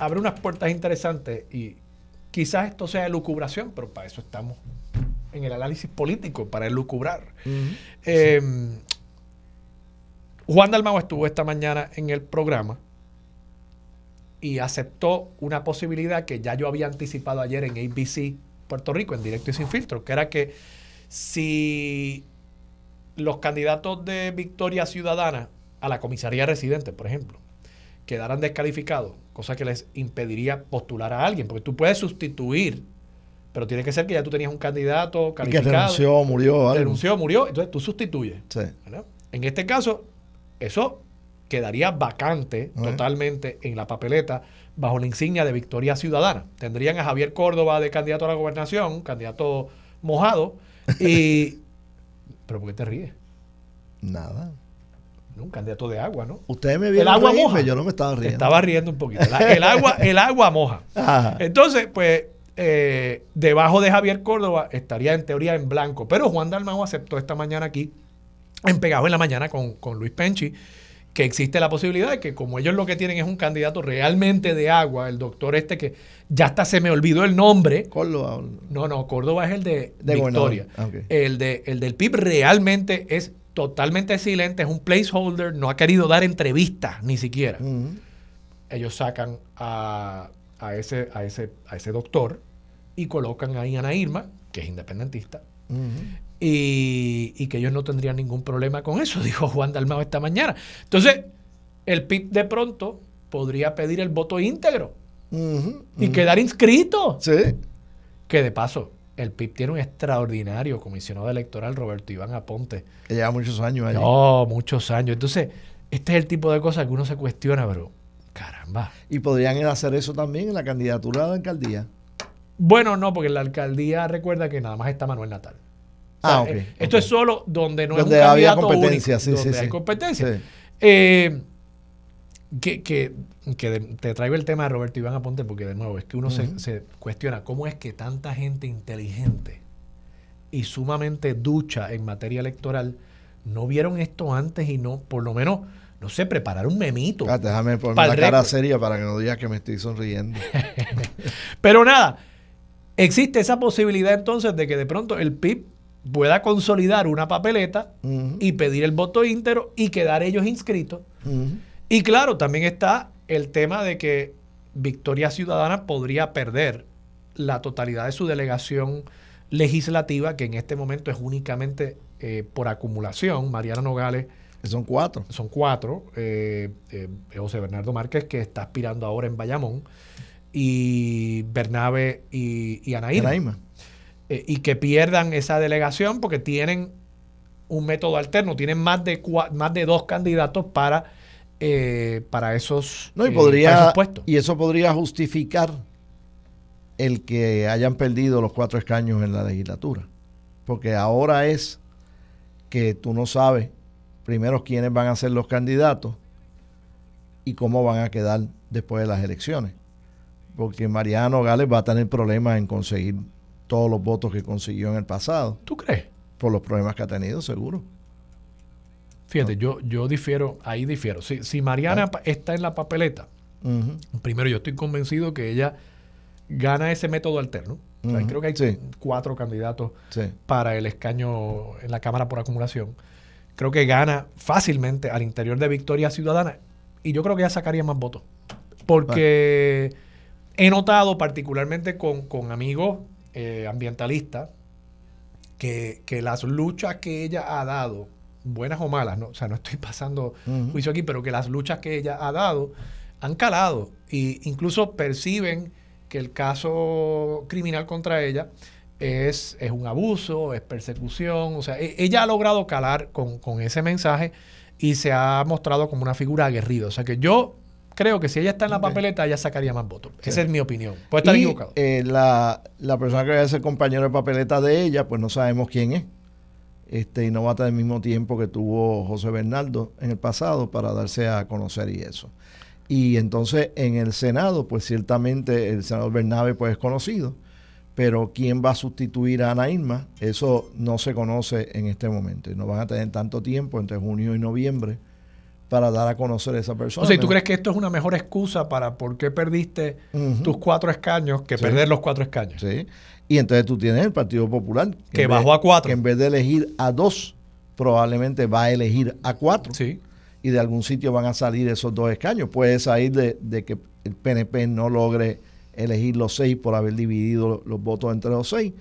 abre unas puertas interesantes y quizás esto sea lucubración, pero para eso estamos en el análisis político, para elucubrar. Em, Juan Dalmau estuvo esta mañana en el programa y aceptó una posibilidad que ya yo había anticipado ayer en ABC Puerto Rico, en directo y sin filtro, que era que si los candidatos de Victoria Ciudadana a la comisaría residente, por ejemplo, quedaran descalificados, cosa que les impediría postular a alguien, porque tú puedes sustituir, pero tiene que ser que ya tú tenías un candidato calificado. que renunció, murió. Renunció, murió, entonces tú sustituyes. En este caso, eso quedaría vacante totalmente en la papeleta bajo la insignia de Victoria Ciudadana. Tendrían a Javier Córdoba de candidato a la gobernación, candidato mojado, y... ¿Pero por qué te ríes? Nada. Un candidato de agua, ¿no? Ustedes me vieron el agua moja. yo no me estaba riendo. estaba riendo un poquito. el, agua, el agua moja. Entonces, pues, eh, debajo de Javier Córdoba estaría en teoría en blanco. Pero Juan Dalmau aceptó esta mañana aquí, en Pegado en la Mañana con, con Luis Penchi, que existe la posibilidad de que como ellos lo que tienen es un candidato realmente de agua, el doctor este que ya hasta se me olvidó el nombre. Córdoba. No, no, Córdoba es el de, Victoria. Ah, el, de, el del PIB realmente es totalmente silente, es un placeholder, no ha querido dar entrevistas ni siquiera. Ellos sacan a, ese, a, ese, a ese doctor y colocan ahí a Ana Irma, que es independentista, y, que ellos no tendrían ningún problema con eso, dijo Juan Dalmao esta mañana. Entonces, el PIB de pronto podría pedir el voto íntegro y quedar inscrito. Sí. Que de paso, el PIB tiene un extraordinario comisionado electoral, Roberto Iván Aponte. Que lleva muchos años allí. No, muchos años. Entonces, este es el tipo de cosas que uno se cuestiona, pero caramba. ¿Y podrían hacer eso también en la candidatura de la alcaldía? Bueno, no, porque la alcaldía recuerda que nada más está Manuel Natal. Ah, ok. Eh, esto es solo donde no es un había competencia, sí, donde sí, hay competencia. Eh, que, que, te traigo el tema de Roberto Iván Aponte porque de nuevo es que uno se, se, cuestiona cómo es que tanta gente inteligente y sumamente ducha en materia electoral no vieron esto antes y no, por lo menos, no sé, preparar un memito. déjame poner la cara seria para que no digas que me estoy sonriendo. Pero nada, Existe esa posibilidad entonces de que de pronto el PIB pueda consolidar una papeleta y pedir el voto íntegro y quedar ellos inscritos. Y claro, también está el tema de que Victoria Ciudadana podría perder la totalidad de su delegación legislativa, que en este momento es únicamente eh, por acumulación. Mariana Nogales. Son cuatro. Son cuatro. Eh, eh, José Bernardo Márquez, que está aspirando ahora en Bayamón y Bernabe y, y Anaíma. Eh, y que pierdan esa delegación porque tienen un método alterno, tienen más de, más de dos candidatos para, eh, para esos, no, y podría, puestos. Y eso podría justificar el que hayan perdido los cuatro escaños en la legislatura. Porque ahora es que tú no sabes primero quiénes van a ser los candidatos y cómo van a quedar después de las elecciones porque Mariano Gales va a tener problemas en conseguir todos los votos que consiguió en el pasado. ¿Tú crees? Por los problemas que ha tenido, seguro. Fíjate, yo, yo difiero, ahí difiero. Si, si Mariana ah. está en la papeleta, primero yo estoy convencido que ella gana ese método alterno. creo que hay cuatro candidatos para el escaño en la Cámara por acumulación. Creo que gana fácilmente al interior de Victoria Ciudadana y yo creo que ya sacaría más votos. Porque he notado, particularmente con, amigos eh, ambientalistas, que, las luchas que ella ha dado, buenas o malas, ¿no? o sea, no estoy pasando juicio aquí, pero que las luchas que ella ha dado han calado e incluso perciben que el caso criminal contra ella es, es un abuso, es persecución, o sea, e, ella ha logrado calar con, con ese mensaje y se ha mostrado como una figura aguerrida. O sea que yo creo que si ella está en la papeleta, ella sacaría más votos. Esa es mi opinión. Puede estar equivocado. Eh, la, la, persona que va a ser compañero de papeleta de ella, pues no sabemos quién es. Este, y no va a tener el mismo tiempo que tuvo José Bernardo en el pasado para darse a conocer y eso. Y entonces en el Senado, pues ciertamente el senador Bernabe pues es conocido, pero quién va a sustituir a Ana Irma, eso no se conoce en este momento. Y no van a tener tanto tiempo entre junio y noviembre para dar a conocer a esa persona. O sea, ¿tú crees que esto es una mejor excusa para por qué perdiste tus cuatro escaños que perder los cuatro escaños? Sí. Y entonces tú tienes el Partido Popular. Que, bajó a cuatro. Que en vez de elegir a dos, probablemente va a elegir a cuatro. Sí y de algún sitio van a salir esos dos escaños. Puede salir de, que el PNP no logre elegir los seis por haber dividido los, votos entre los seis,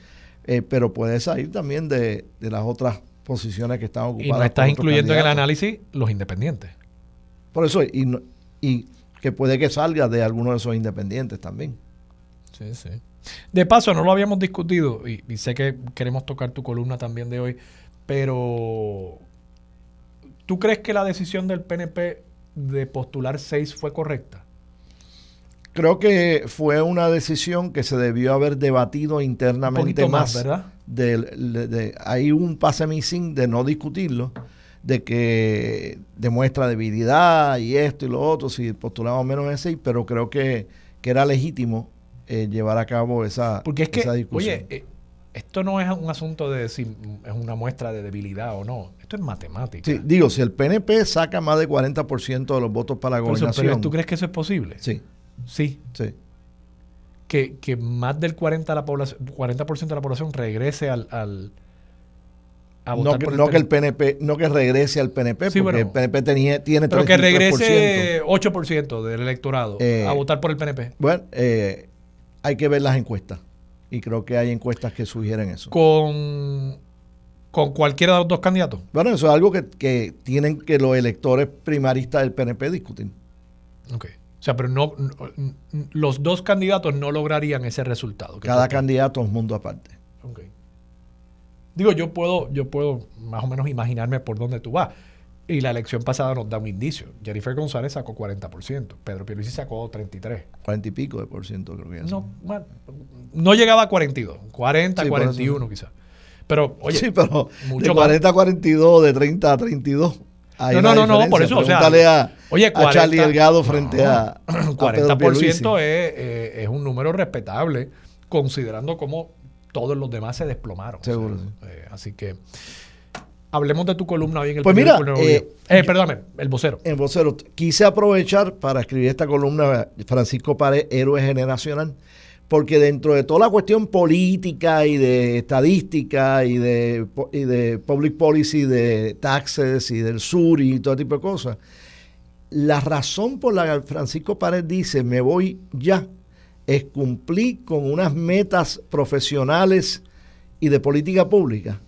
eh, pero puede salir también de, las otras posiciones que están ocupadas. Y no estás incluyendo en el análisis los independientes. Por eso, y, y que puede que salga de alguno de esos independientes también. Sí, sí. De paso, no lo habíamos discutido, y, y sé que queremos tocar tu columna también de hoy, pero ¿Tú crees que la decisión del PNP de postular seis fue correcta? Creo que fue una decisión que se debió haber debatido internamente más, ¿verdad? De, hay un pase missing de no discutirlo, de que demuestra debilidad y esto y lo otro, si postulamos menos de seis, pero creo que, era legítimo eh, llevar a cabo esa, Porque es que, discusión. Oye, eh, esto no es un asunto de si es una muestra de debilidad o no. Esto es matemática. Sí, digo, si el PNP saca más de 40% de los votos para la gobernación. ¿Tú crees que eso es posible? Sí. Sí. Sí. Que, que más del 40%, la población, 40 de la población regrese al, al a votar no, que, el no que el PNP, no que regrese al PNP, porque el PNP tenía, tiene Pero que regrese 8% del electorado a eh, votar por el PNP. Bueno, eh, hay que ver las encuestas. Y creo que hay encuestas que sugieren eso. Con, con cualquiera de los dos candidatos. Bueno, eso es algo que, tienen que los electores primaristas del PNP discutir. Ok. O sea, pero no, los dos candidatos no lograrían ese resultado. Cada candidato es un mundo aparte. Ok. Digo, yo puedo, yo puedo más o menos imaginarme por dónde tú vas. Y la elección pasada nos da un indicio. Jennifer González sacó 40%, Pedro Pierluisi sacó 33. 40 y pico de por ciento creo que es. No, no llegaba a 42, 40, 41 quizás. Pero, oye, sí, pero de 40 a 42, de 30 a 32. no, no, no, no, por eso, o sea, a, oye, 40, a Charlie Delgado frente a, 40% es, eh, es un número respetable, considerando cómo todos los demás se desplomaron. Seguro. Eh, así que Hablemos de tu columna hoy en el Pues mira, eh, eh, perdóname, el vocero. El vocero. Quise aprovechar para escribir esta columna Francisco Pared, héroe generacional, porque dentro de toda la cuestión política y de estadística y de, y de public policy, de taxes y del sur y todo tipo de cosas, la razón por la que Francisco Pared dice me voy ya es cumplir con unas metas profesionales y de política pública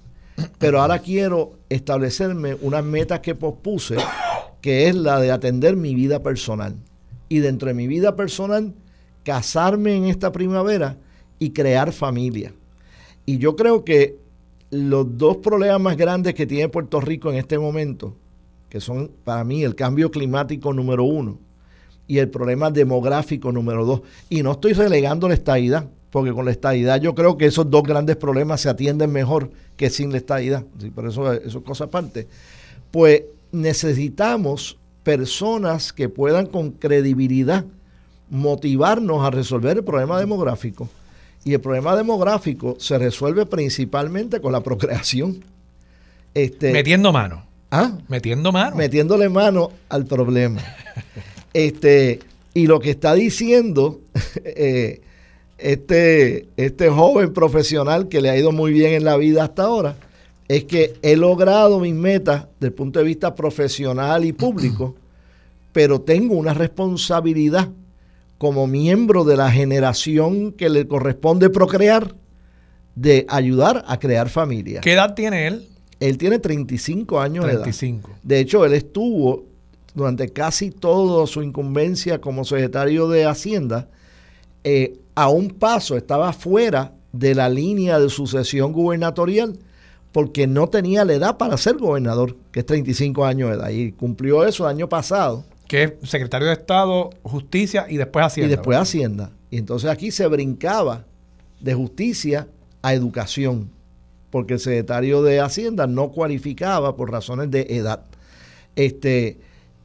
pero ahora quiero establecerme unas metas que pospuse, que es la de atender mi vida personal. Y dentro de mi vida personal, casarme en esta primavera y crear familia. Y yo creo que los dos problemas más grandes que tiene Puerto Rico en este momento, que son para mí el cambio climático número uno y el problema demográfico número dos, y no estoy relegando la estadidad, porque con la estadidad yo creo que esos dos grandes problemas se atienden mejor que sin la estadidad. Por eso, eso es cosa aparte. Pues necesitamos personas que puedan con credibilidad motivarnos a resolver el problema demográfico. Y el problema demográfico se resuelve principalmente con la procreación. Este, Metiendo mano. ¿Ah? Metiendo mano. Metiéndole mano al problema. este, y lo que está diciendo eh, este, este joven profesional que le ha ido muy bien en la vida hasta ahora, es que he logrado mis metas desde el punto de vista profesional y público, pero tengo una responsabilidad como miembro de la generación que le corresponde procrear, de ayudar a crear familia. ¿Qué edad tiene él? Él tiene 35 años 35. de edad. De hecho, él estuvo durante casi toda su incumbencia como secretario de Hacienda, eh, a un paso estaba fuera de la línea de sucesión gubernatorial porque no tenía la edad para ser gobernador, que es 35 años de edad, y cumplió eso el año pasado. Que es secretario de Estado, Justicia y después Hacienda. Y después Hacienda. Y entonces aquí se brincaba de justicia a educación, porque el secretario de Hacienda no cualificaba por razones de edad. Este,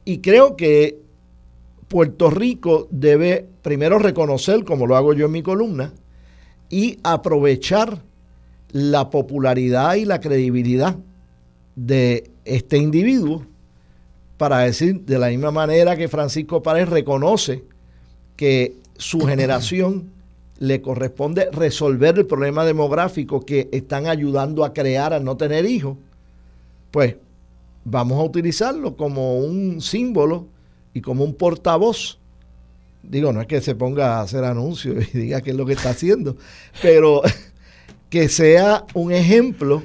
y creo que Puerto Rico debe primero reconocer, como lo hago yo en mi columna, y aprovechar la popularidad y la credibilidad de este individuo para decir de la misma manera que Francisco Párez reconoce que su generación le corresponde resolver el problema demográfico que están ayudando a crear al no tener hijos, pues vamos a utilizarlo como un símbolo y como un portavoz. Digo, no es que se ponga a hacer anuncios y diga qué es lo que está haciendo, pero que sea un ejemplo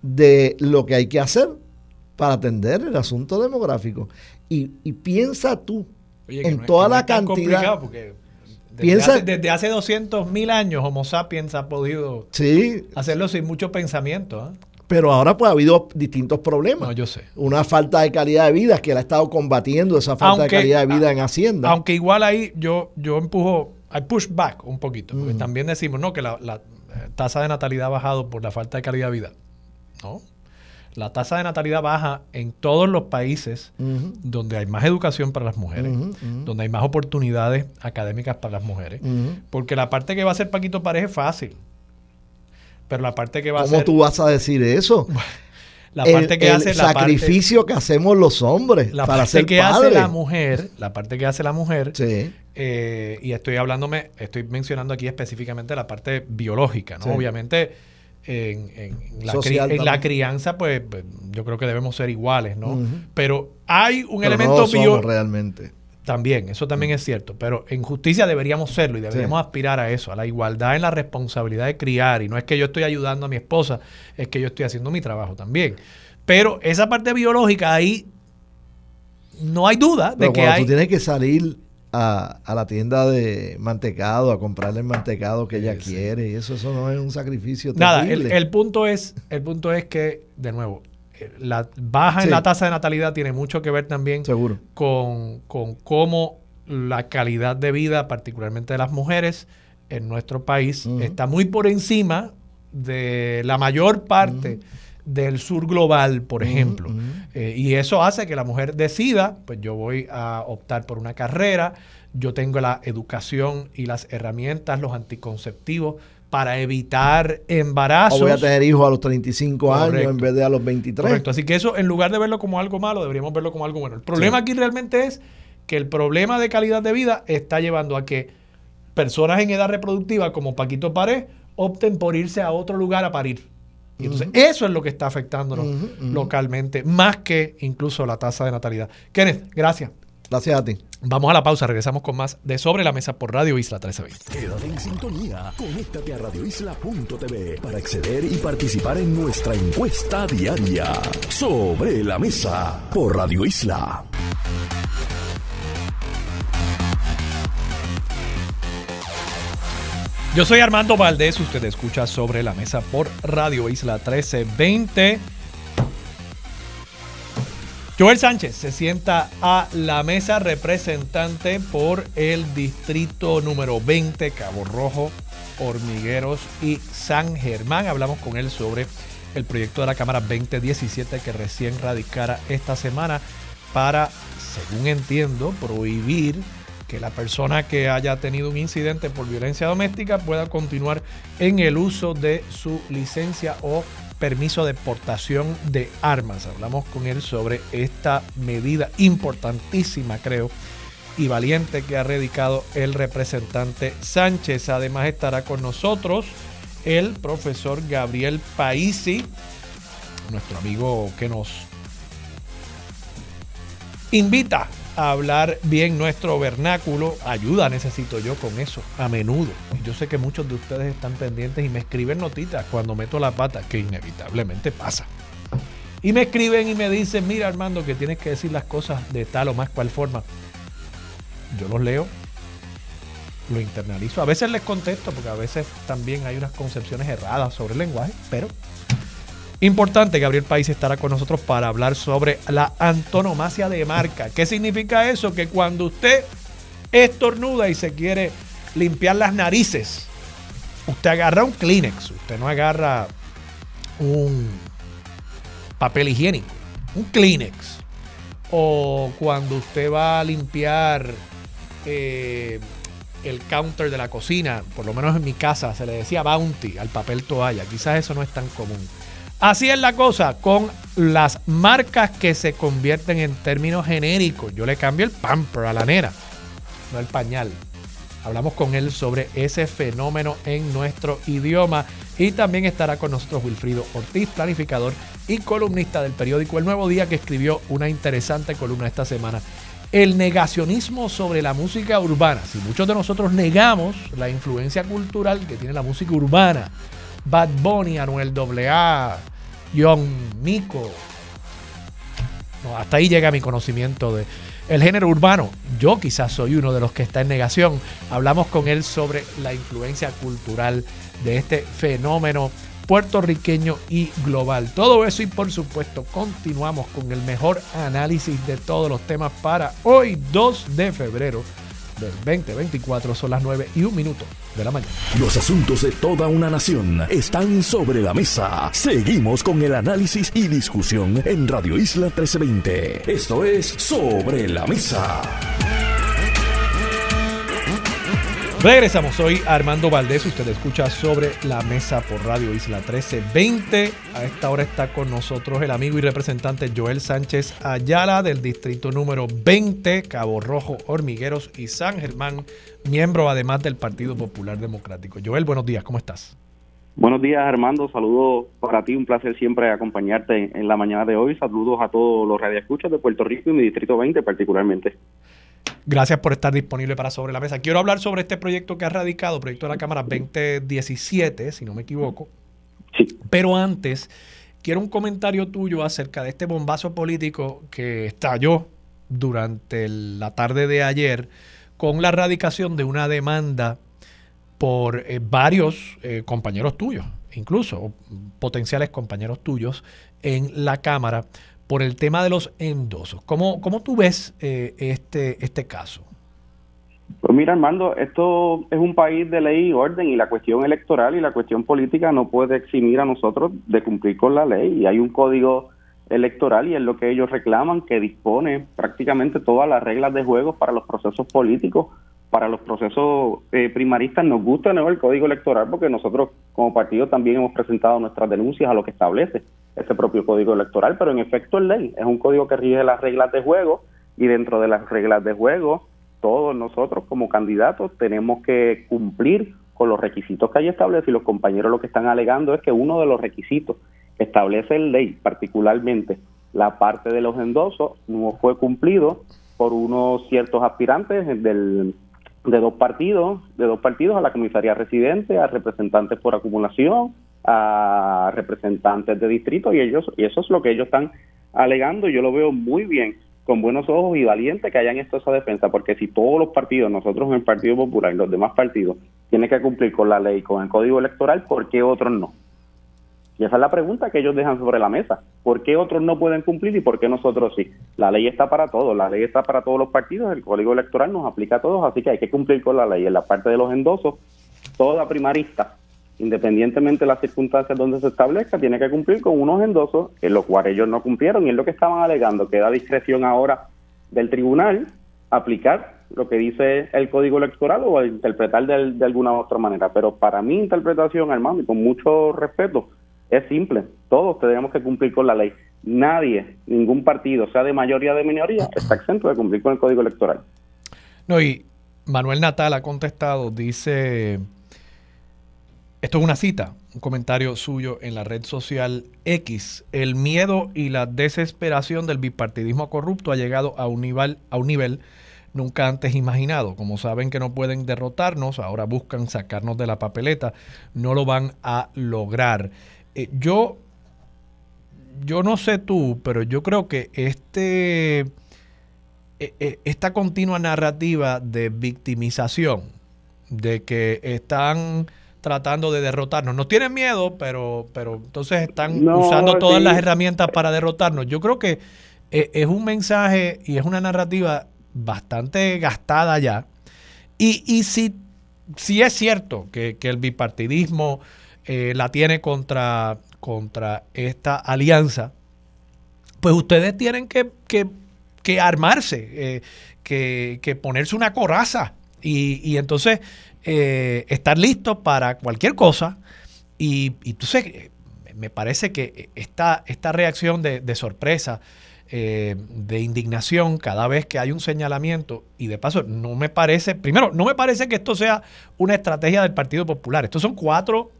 de lo que hay que hacer para atender el asunto demográfico. Y, piensa tú en toda la cantidad. Porque desde, hace, desde hace 200 mil años Homo sapiens ha podido hacerlo sin mucho pensamiento. ¿eh? Pero ahora pues ha habido distintos problemas. No, yo sé. Una falta de calidad de vida, que él ha estado combatiendo esa falta de calidad de vida en Hacienda. Aunque igual ahí yo, yo empujo, I push back un poquito, porque también decimos, no, que la, la eh, tasa de natalidad ha bajado por la falta de calidad de vida. No, la tasa de natalidad baja en todos los países donde hay más educación para las mujeres, donde hay más oportunidades académicas para las mujeres. Porque la parte que va a hacer Paquito Pareja es fácil. Pero la parte que va a ¿Cómo tú vas a decir eso? La parte que hace la sacrificio que hacemos los hombres la para parte ser que hace la mujer la parte que hace la mujer eh, y estoy hablándome estoy mencionando aquí específicamente la parte biológica no obviamente en, la, crianza, pues, pues, yo creo que debemos ser iguales, ¿no? Pero hay un elemento no realmente. También, eso también es cierto, pero en justicia deberíamos serlo y deberíamos aspirar a eso, a la igualdad en la responsabilidad de criar. Y no es que yo estoy ayudando a mi esposa, es que yo estoy haciendo mi trabajo también. Pero esa parte biológica ahí no hay duda de que hay. Tú tienes que salir a, la tienda de mantecado, a comprarle el mantecado que ella quiere. Y eso, eso no es un sacrificio Nada, el, punto es, el punto es que, de nuevo, la baja en la tasa de natalidad tiene mucho que ver también Seguro. Con, con cómo la calidad de vida, particularmente de las mujeres, en nuestro país, está muy por encima de la mayor parte del sur global, por ejemplo. Eh, y eso hace que la mujer decida, pues yo voy a optar por una carrera, yo tengo la educación y las herramientas, los anticonceptivos para evitar embarazos. O voy a tener hijos a los 35 años en vez de a los 23. Correcto, así que eso en lugar de verlo como algo malo, deberíamos verlo como algo bueno. El problema aquí realmente es que el problema de calidad de vida está llevando a que personas en edad reproductiva como Paquito Pared opten por irse a otro lugar a parir entonces, eso es lo que está afectándonos localmente, más que incluso la tasa de natalidad. Kenneth, gracias. Gracias a ti. Vamos a la pausa, regresamos con más de Sobre la Mesa por Radio Isla 1320. Quédate en sintonía, conéctate a radioisla.tv para acceder y participar en nuestra encuesta diaria. Sobre la Mesa por Radio Isla. Yo soy Armando Valdés, usted escucha sobre la mesa por Radio Isla 1320. Joel Sánchez se sienta a la mesa representante por el distrito número 20, Cabo Rojo, Hormigueros y San Germán. Hablamos con él sobre el proyecto de la Cámara 2017 que recién radicara esta semana para, según entiendo, prohibir que la persona que haya tenido un incidente por violencia doméstica pueda continuar en el uso de su licencia o permiso de portación de armas. Hablamos con él sobre esta medida importantísima, creo, y valiente que ha redicado el representante Sánchez. Además estará con nosotros el profesor Gabriel Paisi, nuestro amigo que nos invita a hablar bien nuestro vernáculo. Ayuda necesito yo con eso, a menudo. Yo sé que muchos de ustedes están pendientes y me escriben notitas cuando meto la pata, que inevitablemente pasa. Y me escriben y me dicen, mira Armando, que tienes que decir las cosas de tal o más cual forma. Yo los leo, lo internalizo. A veces les contesto, porque a veces también hay unas concepciones erradas sobre el lenguaje, pero Importante, Gabriel País estará con nosotros para hablar sobre la antonomasia de marca. ¿Qué significa eso? Que cuando usted estornuda y se quiere limpiar las narices, usted agarra un Kleenex, usted no agarra un papel higiénico, un Kleenex. O cuando usted va a limpiar eh, el counter de la cocina, por lo menos en mi casa se le decía bounty al papel toalla, quizás eso no es tan común. Así es la cosa con las marcas que se convierten en términos genéricos. Yo le cambio el pamper a la nena, no el pañal. Hablamos con él sobre ese fenómeno en nuestro idioma y también estará con nosotros Wilfrido Ortiz, planificador y columnista del periódico El Nuevo Día, que escribió una interesante columna esta semana. El negacionismo sobre la música urbana. Si muchos de nosotros negamos la influencia cultural que tiene la música urbana, Bad Bunny, Anuel AA, John Mico. hasta ahí llega mi conocimiento de el género urbano. Yo quizás soy uno de los que está en negación. Hablamos con él sobre la influencia cultural de este fenómeno puertorriqueño y global. Todo eso y por supuesto continuamos con el mejor análisis de todos los temas para hoy 2 de febrero del 2024 son las 9 y un minuto de la mañana. Los asuntos de toda una nación están sobre la mesa. Seguimos con el análisis y discusión en Radio Isla 1320. Esto es Sobre la Mesa. Regresamos, soy Armando Valdés, usted escucha sobre la mesa por Radio Isla 1320. A esta hora está con nosotros el amigo y representante Joel Sánchez Ayala del distrito número 20, Cabo Rojo, Hormigueros y San Germán, miembro además del Partido Popular Democrático. Joel, buenos días, ¿cómo estás? Buenos días Armando, saludos para ti, un placer siempre acompañarte en la mañana de hoy. Saludos a todos los radioescuchas de Puerto Rico y mi distrito 20 particularmente. Gracias por estar disponible para Sobre la Mesa. Quiero hablar sobre este proyecto que ha radicado, proyecto de la Cámara 2017, si no me equivoco. Sí. Pero antes, quiero un comentario tuyo acerca de este bombazo político que estalló durante la tarde de ayer con la radicación de una demanda por eh, varios eh, compañeros tuyos, incluso potenciales compañeros tuyos en la Cámara por el tema de los endosos. ¿Cómo, cómo tú ves eh, este, este caso? Pues mira, Armando, esto es un país de ley y orden y la cuestión electoral y la cuestión política no puede eximir a nosotros de cumplir con la ley y hay un código electoral y es lo que ellos reclaman que dispone prácticamente todas las reglas de juego para los procesos políticos, para los procesos eh, primaristas. Nos gusta ¿no? el código electoral porque nosotros como partido también hemos presentado nuestras denuncias a lo que establece ese propio código electoral, pero en efecto es ley, es un código que rige las reglas de juego y dentro de las reglas de juego todos nosotros como candidatos tenemos que cumplir con los requisitos que hay establecidos y los compañeros lo que están alegando es que uno de los requisitos establece la ley, particularmente la parte de los endosos, no fue cumplido por unos ciertos aspirantes del, de dos partidos, de dos partidos a la comisaría residente, a representantes por acumulación, a representantes de distrito y ellos y eso es lo que ellos están alegando. Yo lo veo muy bien, con buenos ojos y valiente que hayan esto esa defensa, porque si todos los partidos, nosotros en el Partido Popular y los demás partidos, tienen que cumplir con la ley, con el código electoral, ¿por qué otros no? Y esa es la pregunta que ellos dejan sobre la mesa. ¿Por qué otros no pueden cumplir y por qué nosotros sí? La ley está para todos, la ley está para todos los partidos, el código electoral nos aplica a todos, así que hay que cumplir con la ley. En la parte de los endosos, toda primarista independientemente de las circunstancias donde se establezca, tiene que cumplir con unos endosos, en lo cual ellos no cumplieron, y es lo que estaban alegando, que da discreción ahora del tribunal aplicar lo que dice el código electoral o interpretar de, de alguna otra manera. Pero para mi interpretación, hermano, y con mucho respeto, es simple. Todos tenemos que cumplir con la ley. Nadie, ningún partido, sea de mayoría o de minoría, está exento de cumplir con el código electoral. No, y Manuel Natal ha contestado, dice, esto es una cita, un comentario suyo en la red social X, el miedo y la desesperación del bipartidismo corrupto ha llegado a un nivel, nunca antes imaginado. Como saben que no pueden derrotarnos, ahora buscan sacarnos de la papeleta, no lo van a lograr. Eh, yo, yo no sé tú, pero yo creo que este, eh, eh, esta continua narrativa de victimización, de que están tratando de derrotarnos. Nos tienen miedo, pero, pero entonces están usando todas las herramientas para derrotarnos. Yo creo que es un mensaje y es una narrativa bastante gastada ya. Y, y si, si es cierto que, el bipartidismo eh, la tiene contra, contra esta alianza, pues ustedes tienen que, que, armarse, eh, que, que, ponerse una coraza y, y entonces eh, estar listos para cualquier cosa. Y, y entonces me parece que esta, esta reacción de, de sorpresa, eh, de indignación cada vez que hay un señalamiento y de paso no me parece, primero, no me parece que esto sea una estrategia del Partido Popular. Estos son cuatro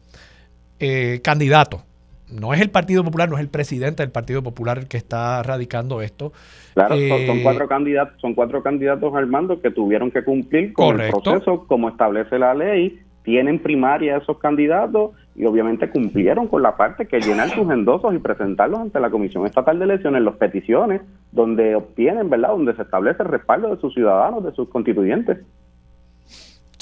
eh, candidatos. No es el Partido Popular, no es el presidente del Partido Popular el que está radicando esto. Claro, son, eh, cuatro candidatos, son cuatro candidatos al mando que tuvieron que cumplir con el proceso como establece la ley tienen primaria esos candidatos y obviamente cumplieron con la parte que llenar sus endosos y presentarlos ante la Comisión Estatal de Elecciones, las peticiones, donde obtienen, ¿verdad?, donde se establece el respaldo de sus ciudadanos, de sus constituyentes.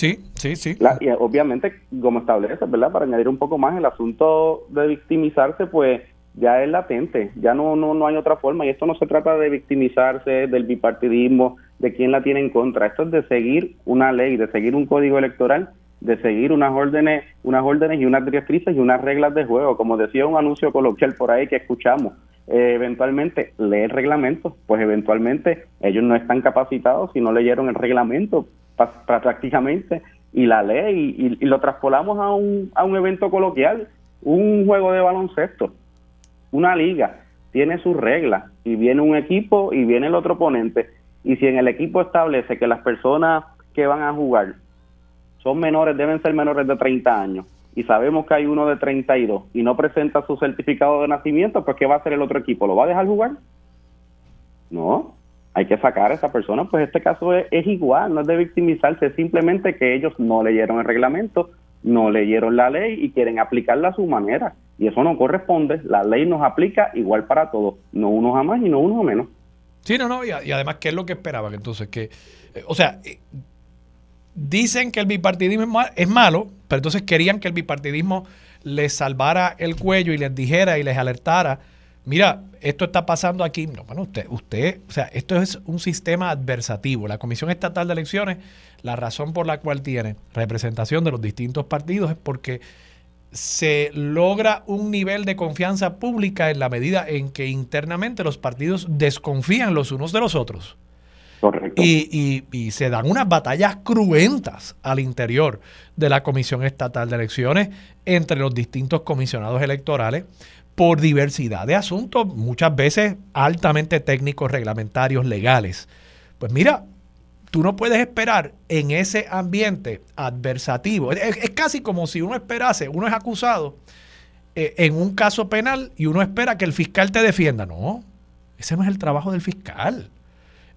Sí, sí, sí. y obviamente, como establece, ¿verdad?, para añadir un poco más, el asunto de victimizarse, pues ya es latente, ya no, no, no hay otra forma, y esto no se trata de victimizarse, del bipartidismo, de quién la tiene en contra, esto es de seguir una ley, de seguir un código electoral de seguir unas órdenes, unas órdenes y unas directrices y unas reglas de juego. Como decía un anuncio coloquial por ahí que escuchamos, eh, eventualmente lee el reglamento, pues eventualmente ellos no están capacitados si no leyeron el reglamento prácticamente y la ley y, y, lo traspolamos a un, a un evento coloquial, un juego de baloncesto, una liga, tiene sus reglas y viene un equipo y viene el otro oponente y si en el equipo establece que las personas que van a jugar son menores, deben ser menores de 30 años, y sabemos que hay uno de 32 y no presenta su certificado de nacimiento, pues ¿qué va a hacer el otro equipo? ¿Lo va a dejar jugar? No, hay que sacar a esa persona, pues este caso es, igual, no es de victimizarse, es simplemente que ellos no leyeron el reglamento, no leyeron la ley y quieren aplicarla a su manera. Y eso no corresponde, la ley nos aplica igual para todos, no unos a más y no unos a menos. Sí, no, no, y, además, ¿qué es lo que esperaban entonces? Que, eh, o sea, eh, dicen que el bipartidismo es malo, pero entonces querían que el bipartidismo les salvara el cuello y les dijera y les alertara, mira, esto está pasando aquí. No, bueno, usted, usted, o sea, esto es un sistema adversativo. La Comisión Estatal de Elecciones, la razón por la cual tiene representación de los distintos partidos es porque se logra un nivel de confianza pública en la medida en que internamente los partidos desconfían los unos de los otros. Y, y, se dan unas batallas cruentas al interior de la Comisión Estatal de Elecciones entre los distintos comisionados electorales por diversidad de asuntos, muchas veces altamente técnicos, reglamentarios, legales. Pues mira, tú no puedes esperar en ese ambiente adversativo. Es, casi como si uno esperase, uno es acusado eh, en un caso penal y uno espera que el fiscal te defienda. No, ese no es el trabajo del fiscal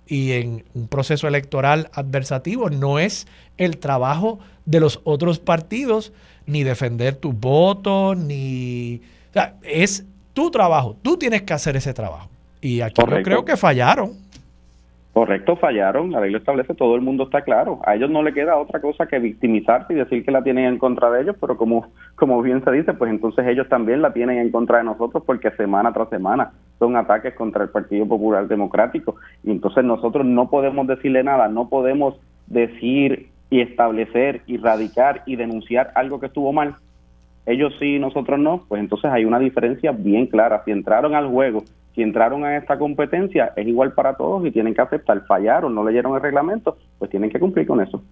y en un proceso electoral adversativo no es el trabajo de los otros partidos ni defender tu voto, ni... O sea, es tu trabajo, tú tienes que hacer ese trabajo. Y aquí yo creo que fallaron. Correcto, fallaron, la ley lo establece, todo el mundo está claro. A ellos no le queda otra cosa que victimizarse y decir que la tienen en contra de ellos, pero como, como bien se dice, pues entonces ellos también la tienen en contra de nosotros porque semana tras semana son ataques contra el Partido Popular Democrático. Y entonces nosotros no podemos decirle nada, no podemos decir y establecer y radicar y denunciar algo que estuvo mal. Ellos sí, nosotros no, pues entonces hay una diferencia bien clara. Si entraron al juego si entraron a esta competencia es igual para todos y tienen que aceptar, fallaron, no leyeron el reglamento, pues tienen que cumplir con eso.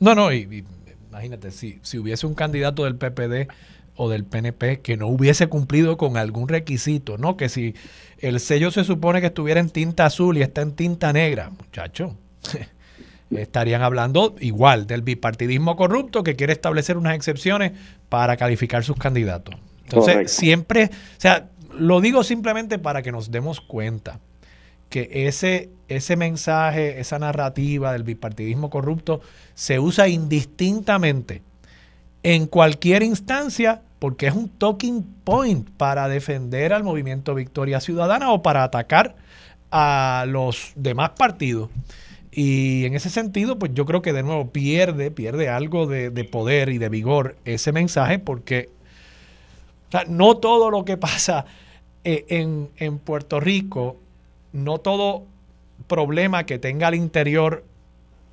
No, no, y, imagínate, si, si hubiese un candidato del PPD o del PNP que no hubiese cumplido con algún requisito, ¿no? Que si el sello se supone que estuviera en tinta azul y está en tinta negra, muchacho, estarían hablando igual del bipartidismo corrupto que quiere establecer unas excepciones para calificar sus candidatos. Entonces, siempre, o sea, lo digo simplemente para que nos demos cuenta que ese, ese mensaje, esa narrativa del bipartidismo corrupto se usa indistintamente en cualquier instancia porque es un talking point para defender al movimiento Victoria Ciudadana o para atacar a los demás partidos. Y en ese sentido, pues yo creo que de nuevo pierde, pierde algo de, poder y de vigor ese mensaje porque no todo lo que pasa eh, en, en Puerto Rico, no todo problema que tenga al interior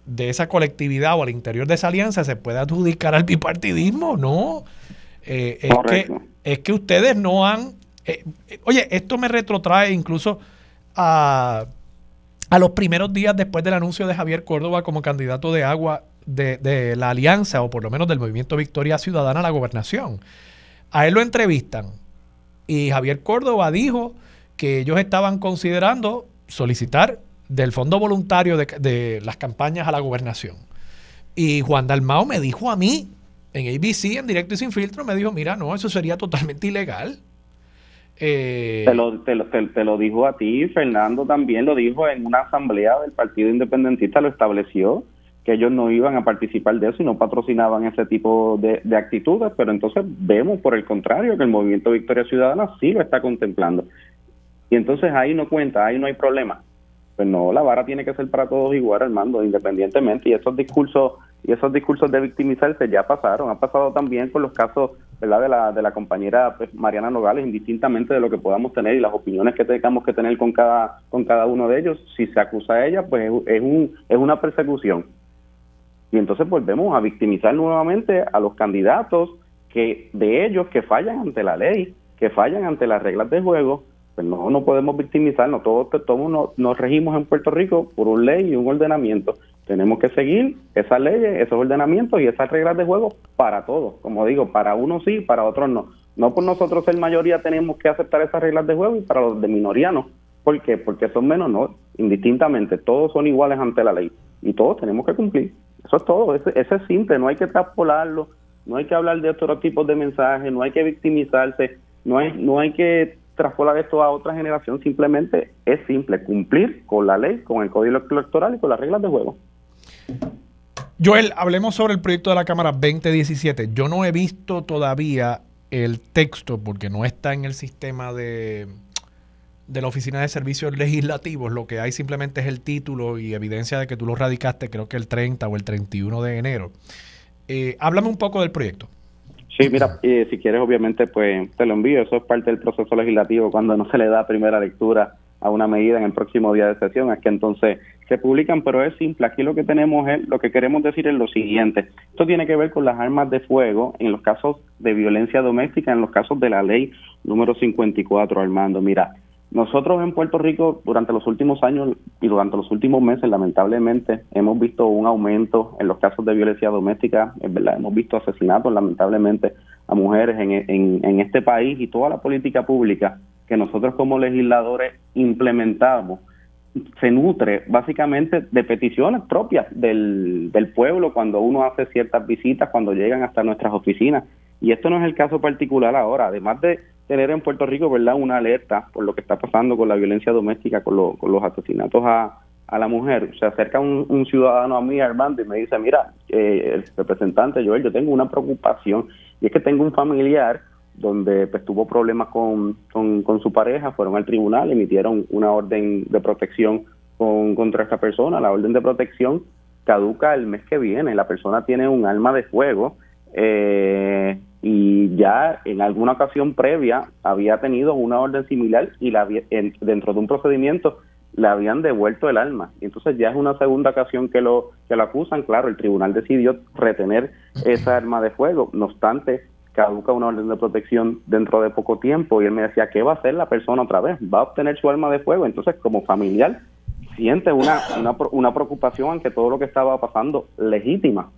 de esa colectividad o al interior de esa alianza se puede adjudicar al bipartidismo, no. Eh, es, que, es que ustedes no han... Eh, eh, oye, esto me retrotrae incluso a, a, los primeros días después del anuncio de Javier Córdoba como candidato de agua de, de, la alianza, o por lo menos del movimiento Victoria Ciudadana a la gobernación. A él lo entrevistan y Javier Córdoba dijo que ellos estaban considerando solicitar del fondo voluntario de, las campañas a la gobernación. Y Juan Dalmao me dijo a mí en ABC, en directo y sin filtro, me dijo, mira, no, eso sería totalmente ilegal. Eh, te, lo, te, lo dijo a ti, Fernando también lo dijo en una asamblea del Partido Independentista, lo estableció, que ellos no iban a participar de eso y no patrocinaban ese tipo de, de actitudes, pero entonces vemos por el contrario que el movimiento Victoria Ciudadana sí lo está contemplando. Y entonces ahí no cuenta, ahí no hay problema. Pues no, la vara tiene que ser para todos igual, Armando, independientemente. Y esos discursos y esos discursos de victimizarse ya pasaron. Ha pasado también con los casos ¿verdad? De, la, de la compañera pues, Mariana Nogales, indistintamente de lo que podamos tener y las opiniones que tengamos que tener con cada, con cada uno de ellos. Si se acusa a ella, pues es, un, es una persecución. Y entonces volvemos a victimizar nuevamente a los candidatos que de ellos que fallan ante la ley, que fallan ante las reglas de juego, pues no, no podemos victimizarnos, todos, todos nos, nos regimos en Puerto Rico por una ley y un ordenamiento. Tenemos que seguir esas leyes, esos ordenamientos y esas reglas de juego para todos. Como digo, para unos sí, para otros no. No por nosotros ser mayoría tenemos que aceptar esas reglas de juego y para los de minoría no. ¿Por qué? Porque son menos, no. Indistintamente, todos son iguales ante la ley y todos tenemos que cumplir. Eso es todo, ese, es simple, no hay que traspolarlo, no hay que hablar de otros tipos de mensajes, no hay que victimizarse, no hay, no hay que traspolar esto a otra generación, simplemente es simple, cumplir con la ley, con el código electoral y con las reglas de juego. Joel, hablemos sobre el proyecto de la Cámara 2017. Yo no he visto todavía el texto porque no está en el sistema de, de la Oficina de Servicios Legislativos. Lo que hay simplemente es el título y evidencia de que tú lo radicaste creo que el 30 o el 31 de enero. Eh, háblame un poco del proyecto. Sí, mira, eh, si quieres obviamente pues te lo envío. Eso es parte del proceso legislativo cuando no se le da primera lectura a una medida en el próximo día de sesión, es que entonces se publican, pero es simple. Aquí lo que tenemos es, lo que queremos decir es lo siguiente. Esto tiene que ver con las armas de fuego en los casos de violencia doméstica, en los casos de la ley número 54, Armando. Mira, nosotros en Puerto Rico durante los últimos años y durante los últimos meses, lamentablemente, hemos visto un aumento en los casos de violencia doméstica, es verdad, hemos visto asesinatos, lamentablemente, a mujeres en, en, en este país y toda la política pública que nosotros como legisladores implementamos se nutre básicamente de peticiones propias del, del pueblo cuando uno hace ciertas visitas, cuando llegan hasta nuestras oficinas. Y esto no es el caso particular ahora, además de tener en Puerto Rico verdad una alerta por lo que está pasando con la violencia doméstica, con, con los asesinatos a, la mujer. Se acerca un, ciudadano a mí, Armando, y me dice, mira, eh, el representante Joel, yo tengo una preocupación, y es que tengo un familiar donde pues, tuvo problemas con, con, su pareja, fueron al tribunal, emitieron una orden de protección con, contra esta persona. La orden de protección caduca el mes que viene. La persona tiene un arma de fuego eh, y ya en alguna ocasión previa había tenido una orden similar y la, dentro de un procedimiento le habían devuelto el arma. Entonces ya es una segunda ocasión que lo, que lo acusan. Claro, el tribunal decidió retener esa arma de fuego. No obstante, caduca una orden de protección dentro de poco tiempo y él me decía, ¿qué va a hacer la persona otra vez? ¿Va a obtener su arma de fuego? Entonces, como familiar, siente una, una, una preocupación ante todo lo que estaba pasando legítima.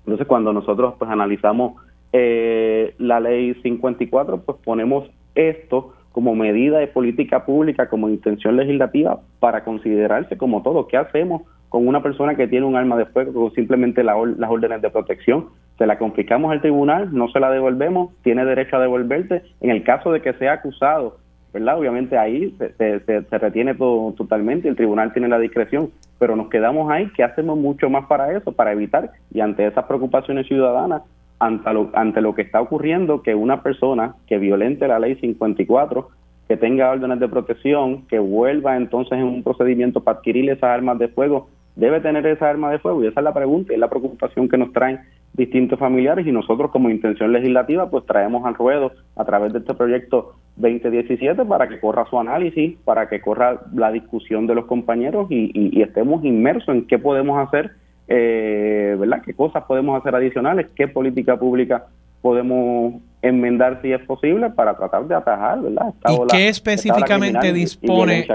Entonces, cuando nosotros pues analizamos eh, la ley 54, pues ponemos esto como medida de política pública, como intención legislativa, para considerarse como todo. ¿Qué hacemos con una persona que tiene un arma de fuego con simplemente las órdenes de protección. Se la confiscamos al tribunal, no se la devolvemos, tiene derecho a devolverte. En el caso de que sea acusado, ¿verdad? Obviamente ahí se, se, retiene todo totalmente, el tribunal tiene la discreción, pero nos quedamos ahí, ¿qué hacemos mucho más para eso? Para evitar, y ante esas preocupaciones ciudadanas, ante lo, ante lo que está ocurriendo, que una persona que violente la ley 54, que tenga órdenes de protección, que vuelva entonces en un procedimiento para adquirir esas armas de fuego, debe tener esa arma de fuego y esa es la pregunta y es la preocupación que nos traen distintos familiares y nosotros como intención legislativa pues traemos al ruedo a través de este proyecto 2017 para que corra su análisis, para que corra la discusión de los compañeros y, estemos inmersos en qué podemos hacer, eh, ¿verdad? ¿Qué cosas podemos hacer adicionales? ¿Qué política pública podemos enmendar si es posible para tratar de atajar, ¿verdad? ¿Y qué específicamente dispone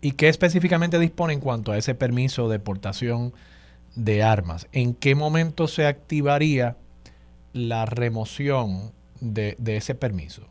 y, qué específicamente dispone en cuanto a ese permiso de portación de armas? ¿En qué momento se activaría la remoción de, ese permiso?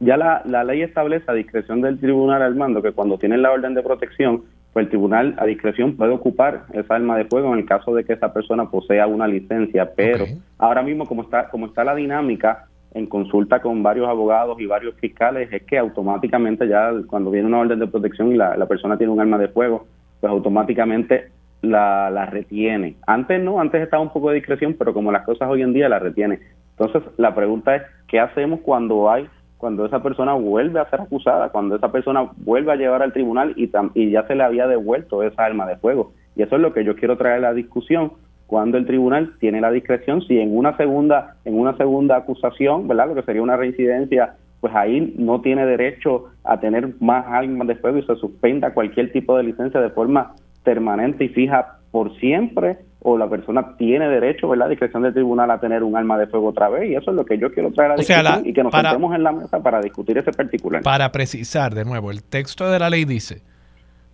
Ya la, la ley establece a discreción del tribunal al mando que cuando tienen la orden de protección pues el tribunal a discreción puede ocupar esa arma de fuego en el caso de que esa persona posea una licencia, pero ahora mismo como está como está la dinámica en consulta con varios abogados y varios fiscales es que automáticamente ya cuando viene una orden de protección y la, persona tiene un arma de fuego, pues automáticamente la, la retiene. Antes no, antes estaba un poco de discreción, pero como las cosas hoy en día la retiene. Entonces la pregunta es, ¿qué hacemos cuando hay cuando esa persona vuelve a ser acusada, cuando esa persona vuelve a llevar al tribunal y, ya se le había devuelto esa arma de fuego. Y eso es lo que yo quiero traer a la discusión, cuando el tribunal tiene la discreción, si en una segunda, en una segunda acusación, ¿verdad? Lo que sería una reincidencia, pues ahí no tiene derecho a tener más armas de fuego y se suspenda cualquier tipo de licencia de forma permanente y fija por siempre o la persona tiene derecho, ¿verdad?, discreción del tribunal a tener un arma de fuego otra vez y eso es lo que yo quiero traer a la discusión y que nos sentemos en la mesa para discutir ese particular. Para precisar de nuevo, el texto de la ley dice,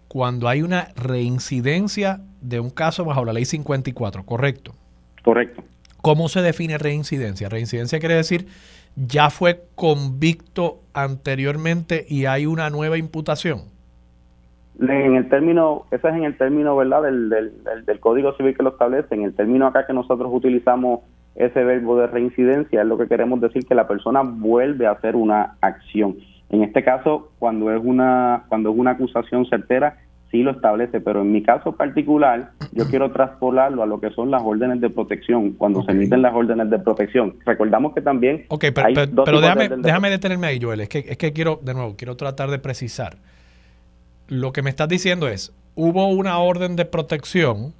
cuando hay una reincidencia de un caso bajo la ley 54, ¿correcto? Correcto. ¿Cómo se define reincidencia? Reincidencia quiere decir ya fue convicto anteriormente y hay una nueva imputación. En el término, ese es en el término, ¿verdad?, del, del, del, Código Civil que lo establece. En el término acá que nosotros utilizamos ese verbo de reincidencia, es lo que queremos decir que la persona vuelve a hacer una acción. En este caso, cuando es una, cuando es una acusación certera, sí lo establece, pero en mi caso particular, yo quiero traspolarlo a lo que son las órdenes de protección, cuando se emiten las órdenes de protección. Recordamos que también... Ok, pero, déjame, déjame detenerme ahí, Joel, es que, es que quiero, de nuevo, quiero tratar de precisar lo que me estás diciendo es, hubo una orden de protección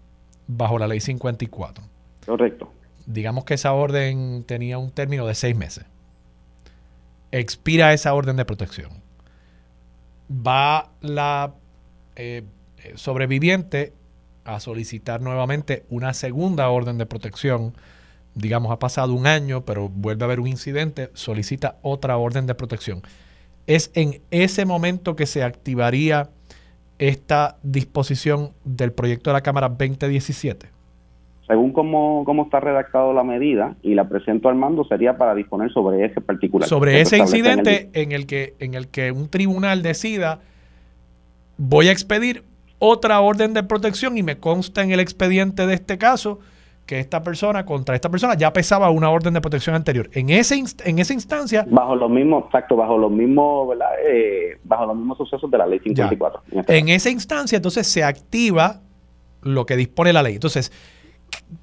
bajo la ley 54. Correcto. Digamos que esa orden tenía un término de seis meses. Expira esa orden de protección. Va la eh, sobreviviente a solicitar nuevamente una segunda orden de protección. Digamos, ha pasado un año, pero vuelve a haber un incidente, solicita otra orden de protección es en ese momento que se activaría esta disposición del proyecto de la Cámara 2017? Según cómo, está redactado la medida y la presento al mando, sería para disponer sobre ese particular. Sobre ese incidente en el, que, en el que un tribunal decida, voy a expedir otra orden de protección y me consta en el expediente de este caso que esta persona contra esta persona ya pesaba una orden de protección anterior. En ese en esa instancia bajo los mismos exacto, bajo los mismos. Eh, bajo los mismos sucesos de la ley 54. En, este en esa instancia entonces se activa lo que dispone la ley. Entonces,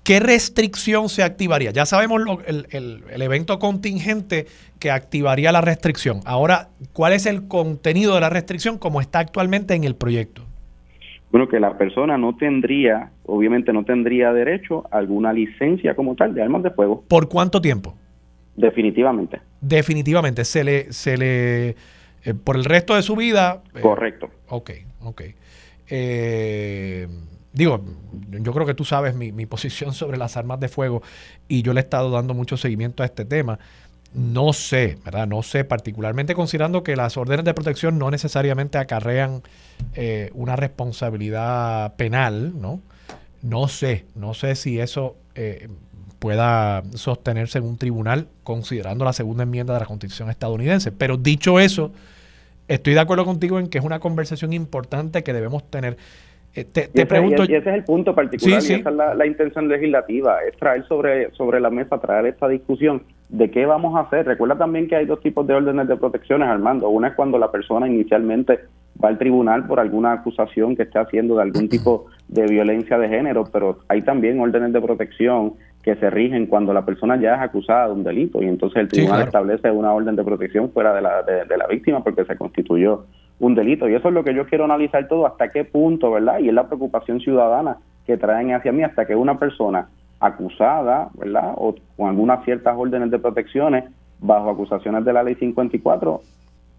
¿qué restricción se activaría? Ya sabemos el, el, el evento contingente que activaría la restricción. Ahora, ¿cuál es el contenido de la restricción como está actualmente en el proyecto? Bueno, que la persona no tendría, obviamente no tendría derecho a alguna licencia como tal de armas de fuego. ¿Por cuánto tiempo? Definitivamente. Definitivamente. Se le, se le, eh, por el resto de su vida. Eh, Correcto. Ok, ok. Eh, digo, yo creo que tú sabes mi, mi, posición sobre las armas de fuego y yo le he estado dando mucho seguimiento a este tema. No sé, ¿verdad? No sé, particularmente considerando que las órdenes de protección no necesariamente acarrean eh, una responsabilidad penal, ¿no? No sé, no sé si eso eh, pueda sostenerse en un tribunal considerando la segunda enmienda de la Constitución estadounidense. Pero dicho eso, estoy de acuerdo contigo en que es una conversación importante que debemos tener. Eh, te, pregunto. Y ese es el punto particular y esa es la, intención legislativa, es traer sobre, sobre la mesa, traer esta discusión de qué vamos a hacer. Recuerda también que hay dos tipos de órdenes de protecciones, Armando. Una es cuando la persona inicialmente va al tribunal por alguna acusación que esté haciendo de algún tipo de violencia de género, pero hay también órdenes de protección que se rigen cuando la persona ya es acusada de un delito y entonces el tribunal establece una orden de protección fuera de la, de la víctima porque se constituyó un delito. Y eso es lo que yo quiero analizar todo, hasta qué punto, ¿verdad? Y es la preocupación ciudadana que traen hacia mí, hasta que una persona acusada, ¿verdad? O con algunas ciertas órdenes de protecciones bajo acusaciones de la ley 54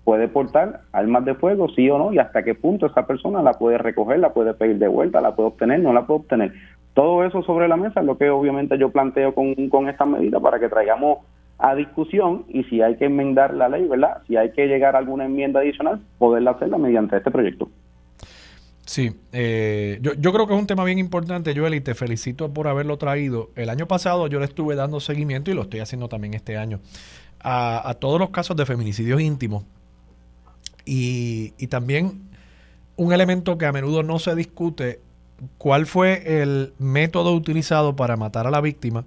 puede portar armas de fuego, sí o no, y hasta qué punto esa persona la puede recoger, la puede pedir de vuelta, la puede obtener, no la puede obtener. Todo eso sobre la mesa es lo que obviamente yo planteo con, con esta medida para que traigamos a discusión y si hay que enmendar la ley, ¿verdad? Si hay que llegar a alguna enmienda adicional, poderla hacerla mediante este proyecto. Sí, eh, yo, creo que es un tema bien importante, Joel, y te felicito por haberlo traído. El año pasado yo le estuve dando seguimiento y lo estoy haciendo también este año a, todos los casos de feminicidios íntimos. Y también un elemento que a menudo no se discute, cuál fue el método utilizado para matar a la víctima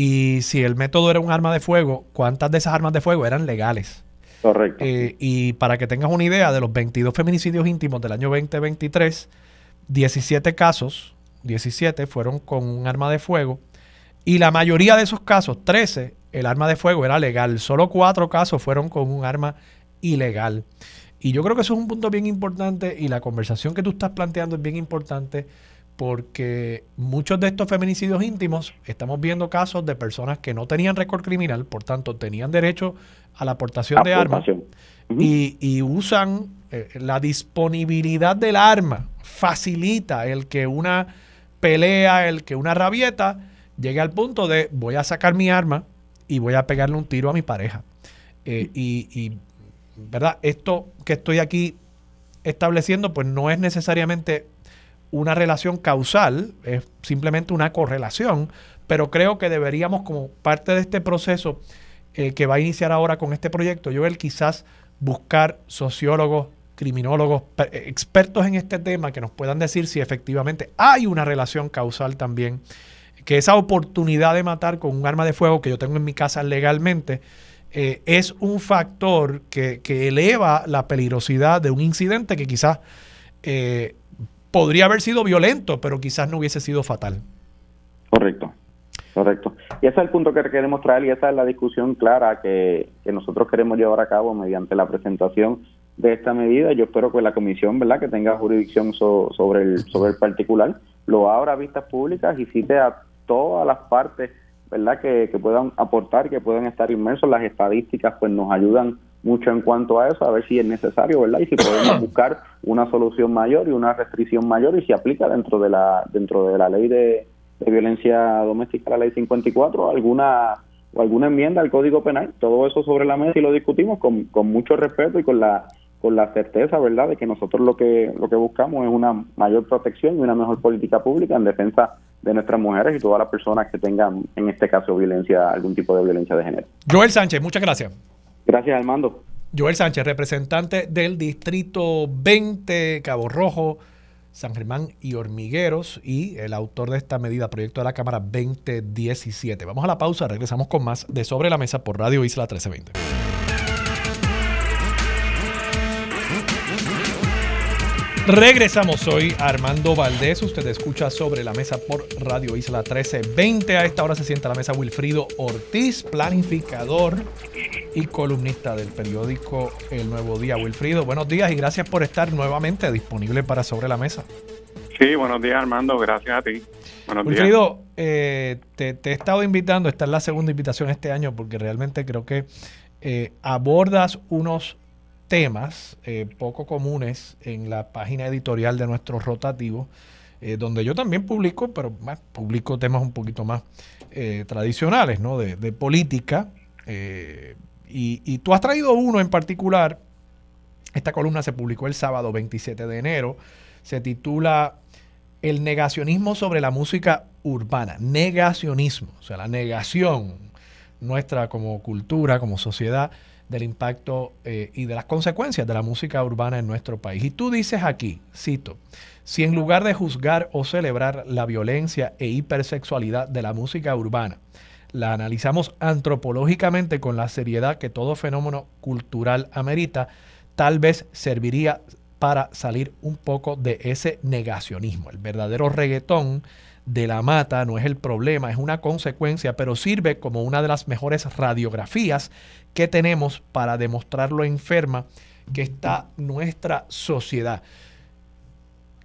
y si el método era un arma de fuego, ¿cuántas de esas armas de fuego eran legales? Correcto. Eh, y para que tengas una idea, de los 22 feminicidios íntimos del año 2023, 17 casos, 17 fueron con un arma de fuego. Y la mayoría de esos casos, 13, el arma de fuego era legal. Solo 4 casos fueron con un arma ilegal. Y yo creo que eso es un punto bien importante y la conversación que tú estás planteando es bien importante porque muchos de estos feminicidios íntimos estamos viendo casos de personas que no tenían récord criminal, por tanto tenían derecho a la aportación de armas y, usan eh, la disponibilidad del arma, facilita el que una pelea, el que una rabieta llegue al punto de voy a sacar mi arma y voy a pegarle un tiro a mi pareja. Eh, y, y, ¿verdad? Esto que estoy aquí estableciendo, pues no es necesariamente una relación causal, es simplemente una correlación, pero creo que deberíamos, como parte de este proceso eh, que va a iniciar ahora con este proyecto, Joel, quizás buscar sociólogos, criminólogos, expertos en este tema que nos puedan decir si efectivamente hay una relación causal también, que esa oportunidad de matar con un arma de fuego que yo tengo en mi casa legalmente, eh, es un factor que, eleva la peligrosidad de un incidente que quizás eh, podría haber sido violento, pero quizás no hubiese sido fatal. Correcto, correcto. Y ese es el punto que queremos traer y esa es la discusión clara que, nosotros queremos llevar a cabo mediante la presentación de esta medida. Yo espero que la comisión, ¿verdad?, que tenga jurisdicción sobre, el, sobre el particular, lo abra a vistas públicas y cite a todas las partes, ¿verdad?, que, que puedan aportar, que puedan estar inmersos. Las estadísticas, pues, nos ayudan mucho en cuanto a eso, a ver si es necesario, ¿verdad? Y si podemos buscar una solución mayor y una restricción mayor y si aplica dentro de la dentro de la ley de, violencia doméstica, la ley 54, alguna o alguna enmienda al Código Penal, todo eso sobre la mesa y lo discutimos con, con mucho respeto y con la con la certeza, ¿verdad?, de que nosotros lo que lo que buscamos es una mayor protección y una mejor política pública en defensa de nuestras mujeres y todas las personas que tengan, en este caso, violencia, algún tipo de violencia de género. Joel Sánchez, muchas gracias. Gracias, Armando. Joel Sánchez, representante del Distrito 20, Cabo Rojo, San Germán y Hormigueros, y el autor de esta medida, proyecto de la Cámara 2017. Vamos a la pausa, regresamos con más de Sobre la Mesa por Radio Isla 1320. Regresamos hoy Armando Valdés. Usted escucha sobre la mesa por Radio Isla 1320. A esta hora se sienta la mesa Wilfrido Ortiz, planificador y columnista del periódico El Nuevo Día. Wilfrido, buenos días y gracias por estar nuevamente disponible para Sobre la Mesa. Sí, buenos días Armando, gracias a ti. Buenos Wilfrido, eh, te, he estado invitando, esta es la segunda invitación este año porque realmente creo que eh, abordas unos temas eh, poco comunes en la página editorial de nuestro rotativo, eh, donde yo también publico, pero más publico temas un poquito más eh, tradicionales, ¿no? De, política. Y, y, tú has traído uno en particular. Esta columna se publicó el sábado 27 de enero. Se titula El negacionismo sobre la música urbana. Negacionismo, o sea, la negación nuestra como cultura, como sociedad del impacto eh, y de las consecuencias de la música urbana en nuestro país. Y tú dices aquí, cito, si en lugar de juzgar o celebrar la violencia e hipersexualidad de la música urbana, la analizamos antropológicamente con la seriedad que todo fenómeno cultural amerita, tal vez serviría para salir un poco de ese negacionismo. El verdadero reggaetón de la mata no es el problema, es una consecuencia, pero sirve como una de las mejores radiografías que tenemos para demostrar lo enferma que está nuestra sociedad.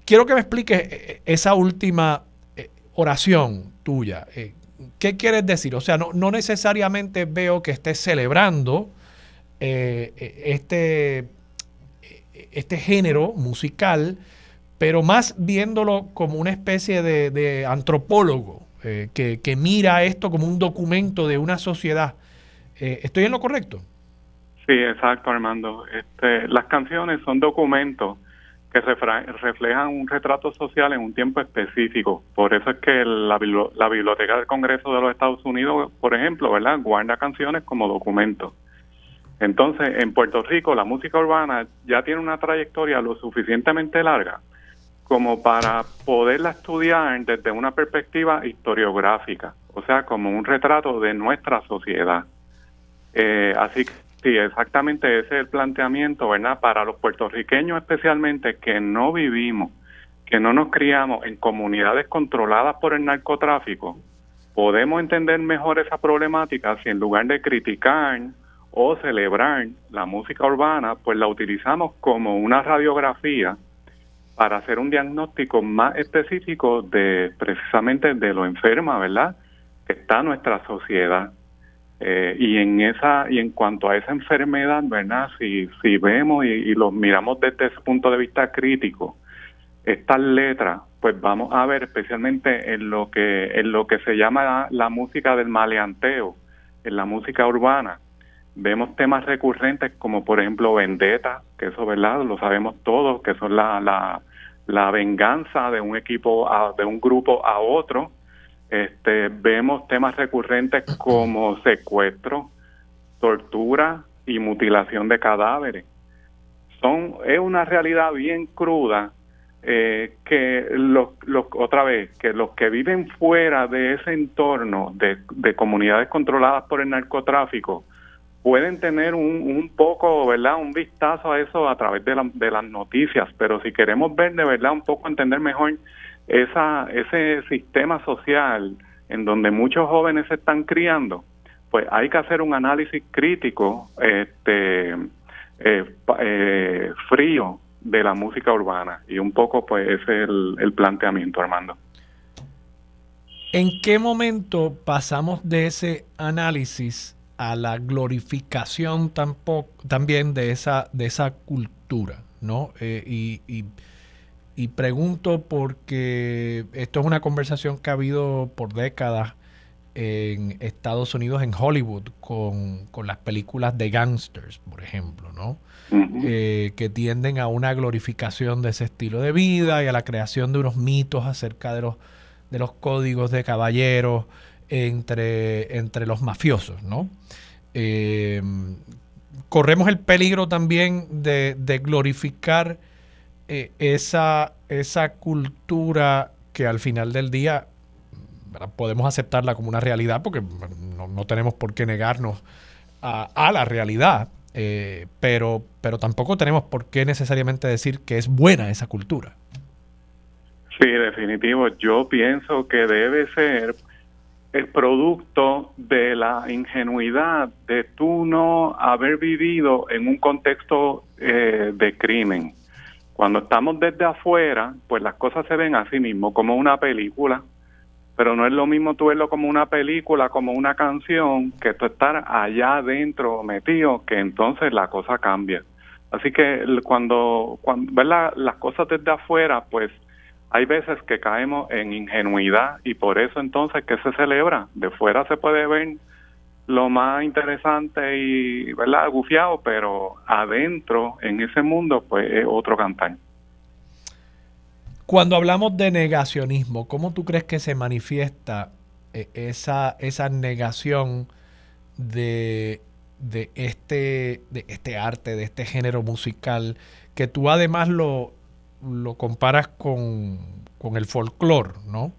Quiero que me expliques eh, eh, esa última eh, oración tuya. ¿Qué quieres decir? O sea, no, necesariamente veo que estés celebrando este, este género musical, pero más viéndolo como una especie de, antropólogo que, mira esto como un documento de una sociedad. Eh, ¿Estoy en lo correcto? Sí, exacto, Armando. Este, las canciones son documentos que reflejan un retrato social en un tiempo específico. Por eso es que la, la, Biblioteca del Congreso de los Estados Unidos, por ejemplo, ¿verdad? guarda canciones como documentos. Entonces, en Puerto Rico, la música urbana ya tiene una trayectoria lo suficientemente larga como para poderla estudiar desde una perspectiva historiográfica, o sea, como un retrato de nuestra sociedad. Eh, así que sí, exactamente ese es el planteamiento, ¿verdad? Para los puertorriqueños especialmente que no vivimos, que no nos criamos en comunidades controladas por el narcotráfico, podemos entender mejor esa problemática si en lugar de criticar o celebrar la música urbana, pues la utilizamos como una radiografía para hacer un diagnóstico más específico de precisamente de lo enferma, ¿verdad? Que está nuestra sociedad. Eh, y en esa y en cuanto a esa enfermedad, ¿verdad? Si si vemos y, y lo miramos desde ese punto de vista crítico, estas letras, pues vamos a ver especialmente en lo que en lo que se llama la música del maleanteo, en la música urbana, vemos temas recurrentes como por ejemplo vendetta, que eso verdad lo sabemos todos, que son la, la, la venganza de un equipo a, de un grupo a otro. Este, vemos temas recurrentes como secuestro, tortura y mutilación de cadáveres. Son es una realidad bien cruda eh, que los, los, otra vez que los que viven fuera de ese entorno de, de comunidades controladas por el narcotráfico pueden tener un, un, poco, ¿verdad? Un vistazo a eso a través de, de las noticias, pero si queremos ver de verdad un poco entender mejor esa, ese sistema social en donde muchos jóvenes se están criando, pues hay que hacer un análisis crítico, este, eh, eh, frío de la música urbana y un poco pues ese es el, planteamiento, Armando. ¿En qué momento pasamos de ese análisis a la glorificación tampoco, también de esa, de esa cultura, ¿no? Eh, y, pregunto porque esto es una conversación que ha habido por décadas en Estados Unidos, en Hollywood, con, las películas de gangsters, por ejemplo, ¿no? Eh, que tienden a una glorificación de ese estilo de vida y a la creación de unos mitos acerca de los, de los códigos de caballeros entre, entre los mafiosos, ¿no? Eh, corremos el peligro también de, glorificar eh, esa, esa cultura que al final del día podemos aceptarla como una realidad porque no, tenemos por qué negarnos a, la realidad, eh, pero, pero tampoco tenemos por qué necesariamente decir que es buena esa cultura. Sí, definitivo. Yo pienso que debe ser el producto de la ingenuidad de tú no haber vivido en un contexto eh, de crimen. Cuando estamos desde afuera, pues las cosas se ven así mismo, como una película, pero no es lo mismo tú verlo como una película, como una canción, que tú estar allá adentro metido, que entonces la cosa cambia. Así que cuando, cuando ver las cosas desde afuera, pues hay veces que caemos en ingenuidad y por eso entonces que se celebra. De fuera se puede ver lo más interesante y, ¿verdad?, gufiado, pero adentro, en ese mundo, pues es otro cantar. Cuando hablamos de negacionismo, ¿cómo tú crees que se manifiesta eh, esa, esa negación de, de, este, de este arte, de este género musical, que tú además lo, lo comparas con, con el folclore, ¿no?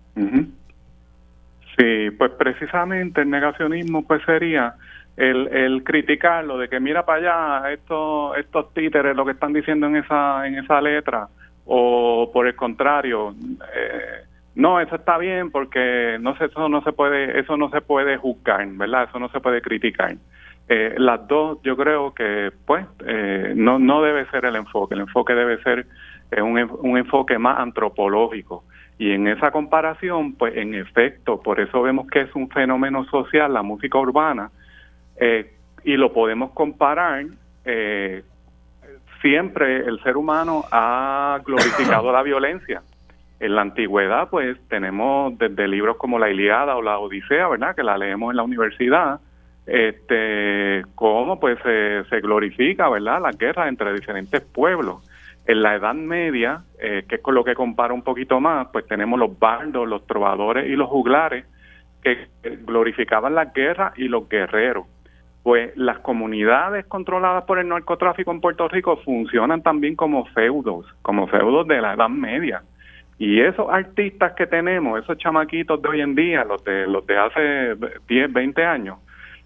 Sí, pues precisamente el negacionismo pues sería el, el criticarlo de que mira para allá estos estos títeres lo que están diciendo en esa en esa letra o por el contrario eh, no eso está bien porque no sé eso no se puede eso no se puede juzgar verdad eso no se puede criticar. Eh, las dos yo creo que pues eh, no no debe ser el enfoque el enfoque debe ser un, un enfoque más antropológico y en esa comparación, pues en efecto, por eso vemos que es un fenómeno social la música urbana, eh, y lo podemos comparar, eh, siempre el ser humano ha glorificado la violencia. En la antigüedad, pues tenemos desde libros como la Iliada o la Odisea, ¿verdad? Que la leemos en la universidad, este, cómo pues se glorifica, ¿verdad? La guerra entre diferentes pueblos. En la Edad Media, eh, que es con lo que comparo un poquito más, pues tenemos los bardos, los trovadores y los juglares que glorificaban la guerra y los guerreros. Pues las comunidades controladas por el narcotráfico en Puerto Rico funcionan también como feudos, como feudos de la Edad Media. Y esos artistas que tenemos, esos chamaquitos de hoy en día, los de, los de hace 10, 20 años,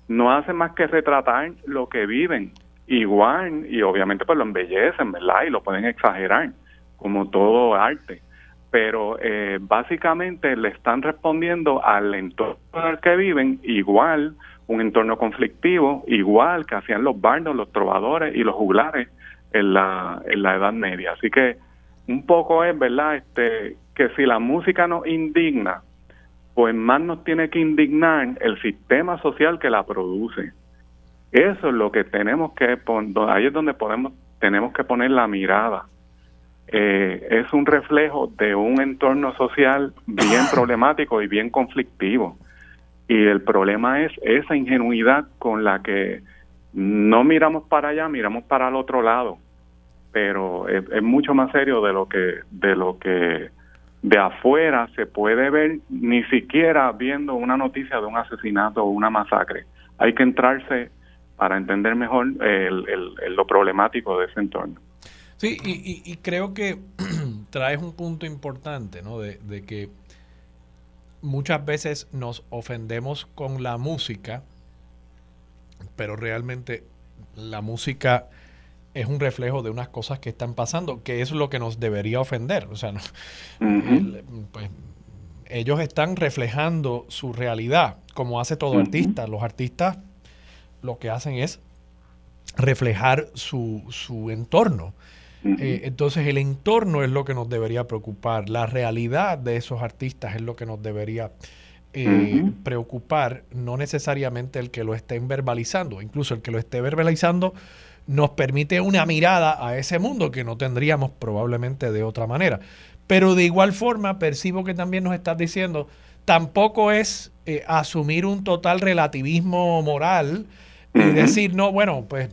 no hacen más que retratar lo que viven igual y obviamente pues lo embellecen, ¿verdad? Y lo pueden exagerar, como todo arte. Pero eh, básicamente le están respondiendo al entorno en el que viven igual, un entorno conflictivo, igual que hacían los bardos, los trovadores y los juglares en la, en la Edad Media. Así que un poco es, ¿verdad? Este, que si la música nos indigna, pues más nos tiene que indignar el sistema social que la produce. Eso es lo que tenemos que poner, ahí es donde podemos, tenemos que poner la mirada. Eh, es un reflejo de un entorno social bien problemático y bien conflictivo. Y el problema es esa ingenuidad con la que no miramos para allá, miramos para el otro lado. Pero es, es mucho más serio de lo que de lo que de afuera se puede ver, ni siquiera viendo una noticia de un asesinato o una masacre. Hay que entrarse para entender mejor el, lo problemático de ese entorno. Sí, y, creo que traes un punto importante, ¿no? De, que muchas veces nos ofendemos con la música, pero realmente la música es un reflejo de unas cosas que están pasando, que es lo que nos debería ofender. O sea, pues, ellos están reflejando su realidad, como hace todo artista. Los artistas lo que hacen es reflejar su, su entorno. Eh, entonces el entorno es lo que nos debería preocupar, la realidad de esos artistas es lo que nos debería eh, preocupar, no necesariamente el que lo estén verbalizando, incluso el que lo esté verbalizando nos permite una mirada a ese mundo que no tendríamos probablemente de otra manera. Pero de igual forma percibo que también nos estás diciendo, tampoco es eh, asumir un total relativismo moral, y decir, no, bueno, pues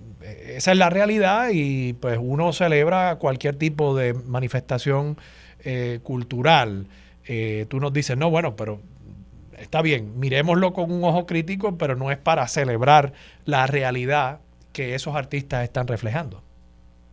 esa es la realidad y pues uno celebra cualquier tipo de manifestación eh, cultural. Eh, tú nos dices, no, bueno, pero está bien, miremoslo con un ojo crítico, pero no es para celebrar la realidad que esos artistas están reflejando.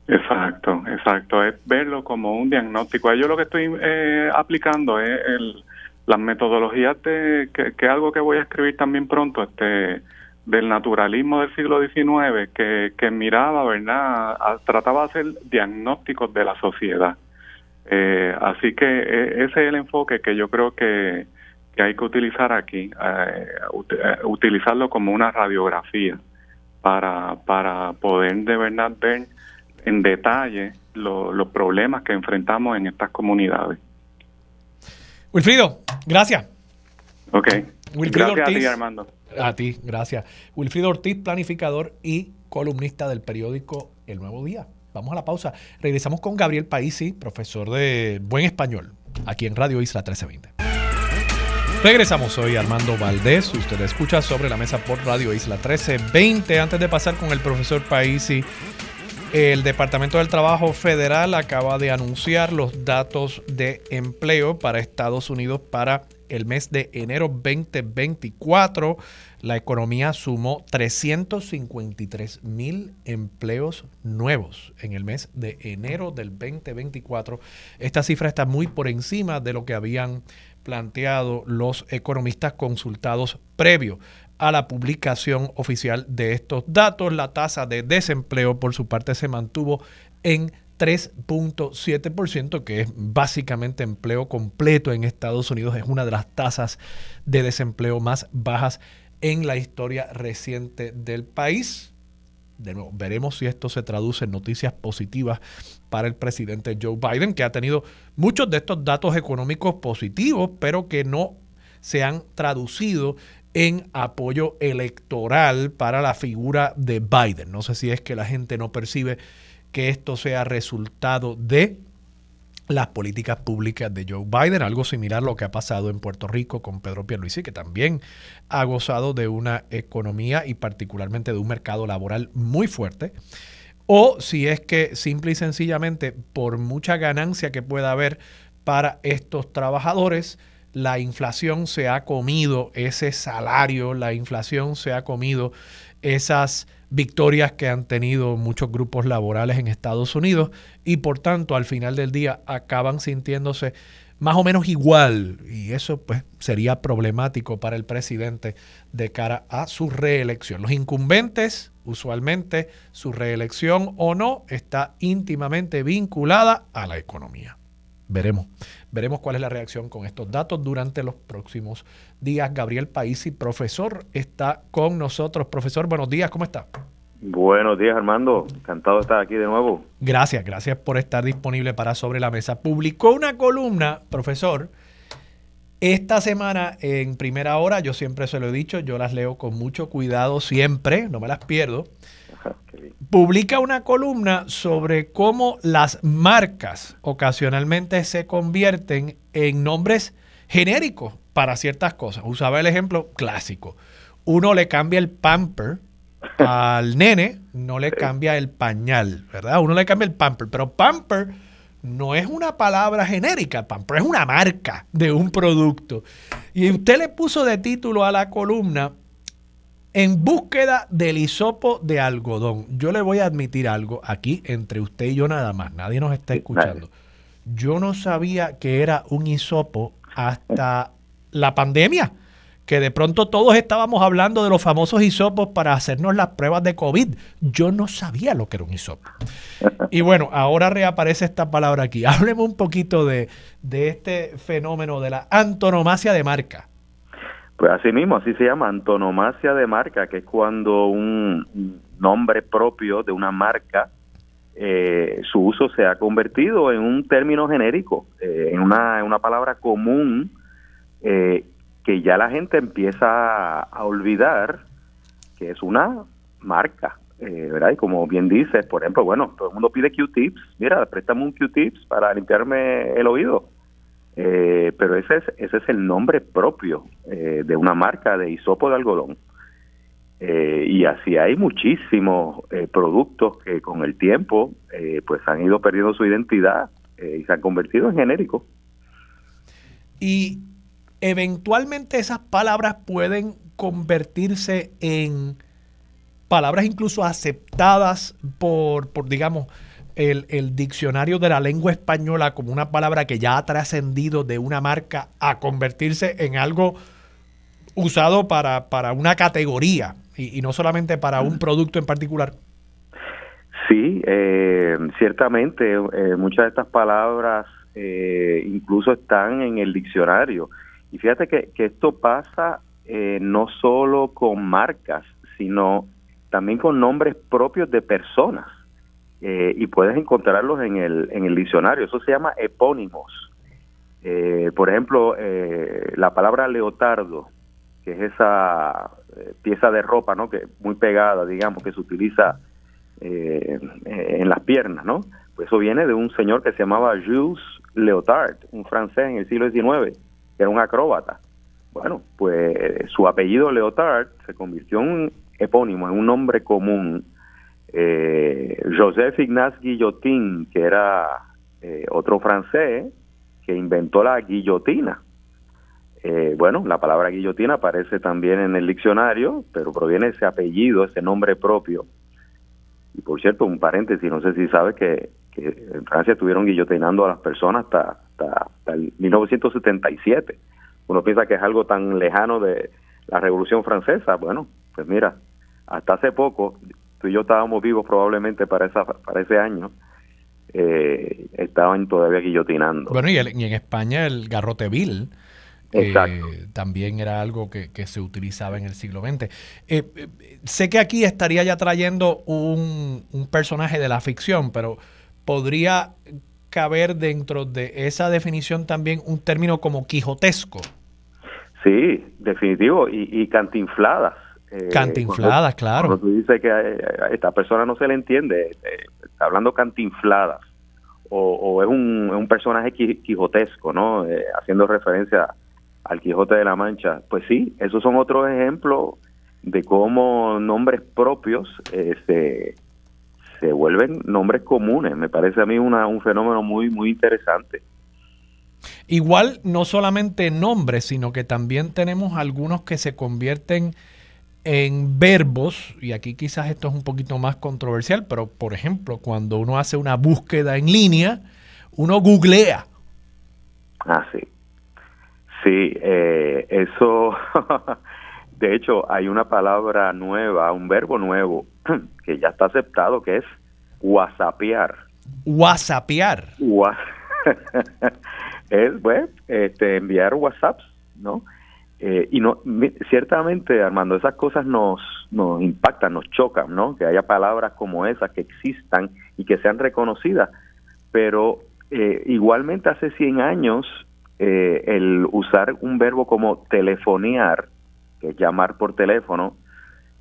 Exacto, exacto, es verlo como un diagnóstico. Yo lo que estoy eh, aplicando es el, las metodologías de, que, que, algo que voy a escribir también pronto, este del naturalismo del siglo XIX que, que miraba, ¿verdad? trataba de hacer diagnósticos de la sociedad. Eh, así que e, ese es el enfoque que yo creo que, que hay que utilizar aquí, eh, eh, utilizarlo como una radiografía para, para poder de verdad ver en detalle los problemas que enfrentamos en estas comunidades. Wilfrido, gracias. Ok. gracias a ti, Armando. A ti, gracias. Wilfrido Ortiz, planificador y columnista del periódico El Nuevo Día. Vamos a la pausa. Regresamos con Gabriel Paisi, profesor de Buen Español, aquí en Radio Isla 1320. Regresamos hoy, Armando Valdés. Usted escucha sobre la mesa por Radio Isla 1320. Antes de pasar con el profesor Paisi, el Departamento del Trabajo Federal acaba de anunciar los datos de empleo para Estados Unidos para el mes de enero 2024, la economía sumó 353 mil empleos nuevos en el mes de enero del 2024. Esta cifra está muy por encima de lo que habían planteado los economistas consultados previo a la publicación oficial de estos datos. La tasa de desempleo, por su parte, se mantuvo en 3.7%, que es básicamente empleo completo en Estados Unidos. Es una de las tasas de desempleo más bajas en la historia reciente del país. De nuevo, veremos si esto se traduce en noticias positivas para el presidente Joe Biden, que ha tenido muchos de estos datos económicos positivos, pero que no se han traducido en apoyo electoral para la figura de Biden. No sé si es que la gente no percibe que esto sea resultado de las políticas públicas de Joe Biden, algo similar a lo que ha pasado en Puerto Rico con Pedro Pierluisi, que también ha gozado de una economía y particularmente de un mercado laboral muy fuerte, o si es que simple y sencillamente por mucha ganancia que pueda haber para estos trabajadores, la inflación se ha comido ese salario, la inflación se ha comido esas victorias que han tenido muchos grupos laborales en Estados Unidos y por tanto al final del día acaban sintiéndose más o menos igual y eso pues sería problemático para el presidente de cara a su reelección. Los incumbentes, usualmente su reelección o no está íntimamente vinculada a la economía. Veremos, veremos cuál es la reacción con estos datos durante los próximos días. Gabriel Paisi, profesor, está con nosotros. Profesor, buenos días, ¿cómo está? Buenos días, Armando. Encantado de estar aquí de nuevo. Gracias, gracias por estar disponible para Sobre la Mesa. Publicó una columna, profesor, esta semana en primera hora, yo siempre se lo he dicho, yo las leo con mucho cuidado siempre, no me las pierdo publica una columna sobre cómo las marcas ocasionalmente se convierten en nombres genéricos para ciertas cosas. Usaba el ejemplo clásico. Uno le cambia el pamper al nene, no le cambia el pañal, ¿verdad? Uno le cambia el pamper, pero pamper no es una palabra genérica, pamper es una marca de un producto. Y usted le puso de título a la columna en búsqueda del hisopo de algodón. Yo le voy a admitir algo aquí entre usted y yo nada más. Nadie nos está escuchando. Yo no sabía que era un hisopo hasta la pandemia, que de pronto todos estábamos hablando de los famosos hisopos para hacernos las pruebas de COVID. Yo no sabía lo que era un hisopo. Y bueno, ahora reaparece esta palabra aquí. Hábleme un poquito de, de este fenómeno de la antonomasia de marca. Así mismo, así se llama antonomasia de marca, que es cuando un nombre propio de una marca, eh, su uso se ha convertido en un término genérico, eh, en, una, en una palabra común eh, que ya la gente empieza a, olvidar que es una marca, ¿verdad? Y como bien dices, por ejemplo, bueno, todo el mundo pide Q-tips, mira, préstame un Q-tips para limpiarme el oído eh, pero ese es, ese es el nombre propio eh, de una marca de hisopo de algodón. Eh, y así hay muchísimos productos que con el tiempo pues han ido perdiendo su identidad y se han convertido en genéricos. Y eventualmente esas palabras pueden convertirse en palabras incluso aceptadas por, por digamos, el, diccionario de la lengua española como una palabra que ya ha trascendido de una marca a convertirse en algo usado para, para una categoría y, no solamente para un producto en particular? Sí, eh, ciertamente eh, muchas de estas palabras eh, incluso están en el diccionario. Y fíjate que, que esto pasa no solo con marcas, sino también con nombres propios de personas. Eh, y puedes encontrarlos en el, en el diccionario. Eso se llama epónimos. Eh, por ejemplo, eh, la palabra leotardo, que es esa pieza de ropa, ¿no? Que muy pegada, digamos, que se utiliza en las piernas, ¿no? Pues eso viene de un señor que se llamaba Jules Leotard, un francés en el siglo XIX, que era un acróbata. Bueno, pues su apellido Leotard se convirtió en un epónimo, en un nombre común eh, Joseph Ignace Guillotin, que era eh, otro francés que inventó la guillotina. eh, bueno, la palabra guillotina aparece también en el diccionario, pero proviene ese apellido, ese nombre propio. Y por cierto, un paréntesis, no sé si sabes que, en Francia estuvieron guillotinando a las personas hasta, hasta, el 1977. Uno piensa que es algo tan lejano de la Revolución Francesa. Bueno, pues mira, hasta hace poco, tú y yo estábamos vivos probablemente para, esa, para ese año, eh, estaban todavía guillotinando. Bueno, y, en España el garrote vil eh, también era algo que, se utilizaba en el siglo XX. Eh, eh, sé que aquí estaría ya trayendo un, personaje de la ficción, pero podría caber dentro de esa definición también un término como quijotesco. Sí, definitivo, y, cantinfladas. Cantinfladas, claro. Cuando tú dices que a esta persona no se le entiende, está hablando cantinfladas, o, es un, un, personaje quijotesco, ¿no? haciendo referencia al Quijote de la Mancha. Pues sí, esos son otros ejemplos de cómo nombres propios eh, se, vuelven nombres comunes. Me parece a mí una, un fenómeno muy, muy interesante. Igual, no solamente nombres, sino que también tenemos algunos que se convierten en verbos, y aquí quizás esto es un poquito más controversial, pero por ejemplo, cuando uno hace una búsqueda en línea, uno googlea. Ah, sí. Sí, eh, eso, de hecho, hay una palabra nueva, un verbo nuevo que ya está aceptado, que es whatsappear. Whatsappear. es, bueno, este, enviar WhatsApps, ¿no? Eh, y no, ciertamente, Armando, esas cosas nos, nos impactan, nos chocan, ¿no? Que haya palabras como esas que existan y que sean reconocidas. Pero eh, igualmente hace 100 años eh, el usar un verbo como telefonear, que es llamar por teléfono,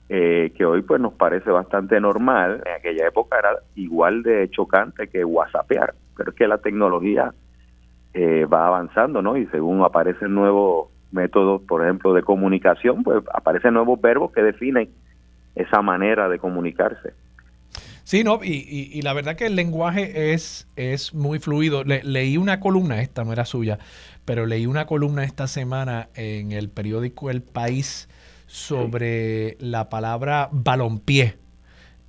eh, que hoy pues nos parece bastante normal, en aquella época era igual de chocante que whatsappear, pero es que la tecnología eh, va avanzando, ¿no? Y según aparecen nuevos métodos, por ejemplo, de comunicación, pues aparecen nuevos verbos que definen esa manera de comunicarse. Sí, no, y, la verdad que el lenguaje es, es muy fluido. leí una columna, esta no era suya, pero leí una columna esta semana en el periódico El País sobre la palabra balompié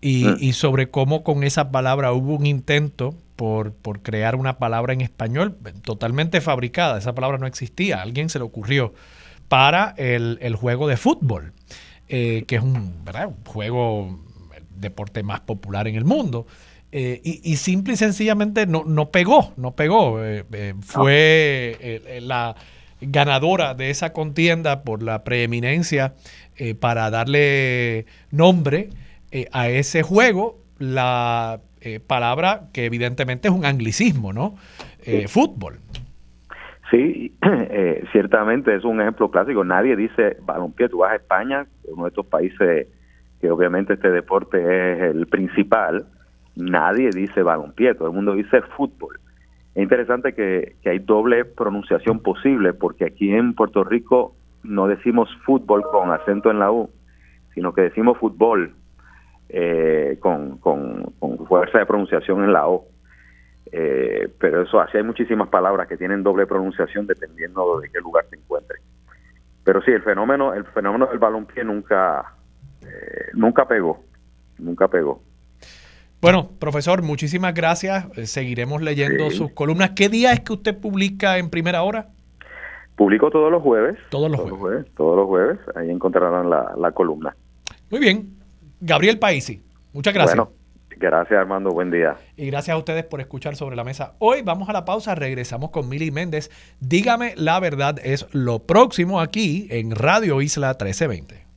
y, mm. y, sobre cómo con esa palabra hubo un intento por, por, crear una palabra en español totalmente fabricada. Esa palabra no existía, a alguien se le ocurrió para el, el juego de fútbol, eh, que es un, ¿verdad? un juego deporte más popular en el mundo. Eh, y, simple y sencillamente no, no pegó, no pegó. Eh, eh, fue la ganadora de esa contienda por la preeminencia para darle nombre a ese juego, la palabra que evidentemente es un anglicismo, ¿no? fútbol. Sí, ciertamente es un ejemplo clásico. Nadie dice balompié. Tú vas a España, uno de estos países que obviamente este deporte es el principal, nadie dice balompié, todo el mundo dice fútbol. Es interesante que, hay doble pronunciación posible, porque aquí en Puerto Rico no decimos fútbol con acento en la U, sino que decimos fútbol eh, con, con, fuerza de pronunciación en la O. Eh, pero eso, así hay muchísimas palabras que tienen doble pronunciación dependiendo de qué lugar se encuentren. Pero sí, el fenómeno, el fenómeno del balompié nunca, eh, nunca pegó, nunca pegó. Bueno, profesor, muchísimas gracias. Eh, seguiremos leyendo sus columnas. ¿Qué día es que usted publica en primera hora? Publico todos los jueves. Todos los jueves. todos los jueves. Ahí encontrarán la, columna. Muy bien. Gabriel Paisi, muchas gracias. Bueno, gracias Armando, buen día. Y gracias a ustedes por escuchar sobre la mesa. Hoy vamos a la pausa, regresamos con Mili Méndez. Dígame la verdad, es lo próximo aquí en Radio Isla 1320.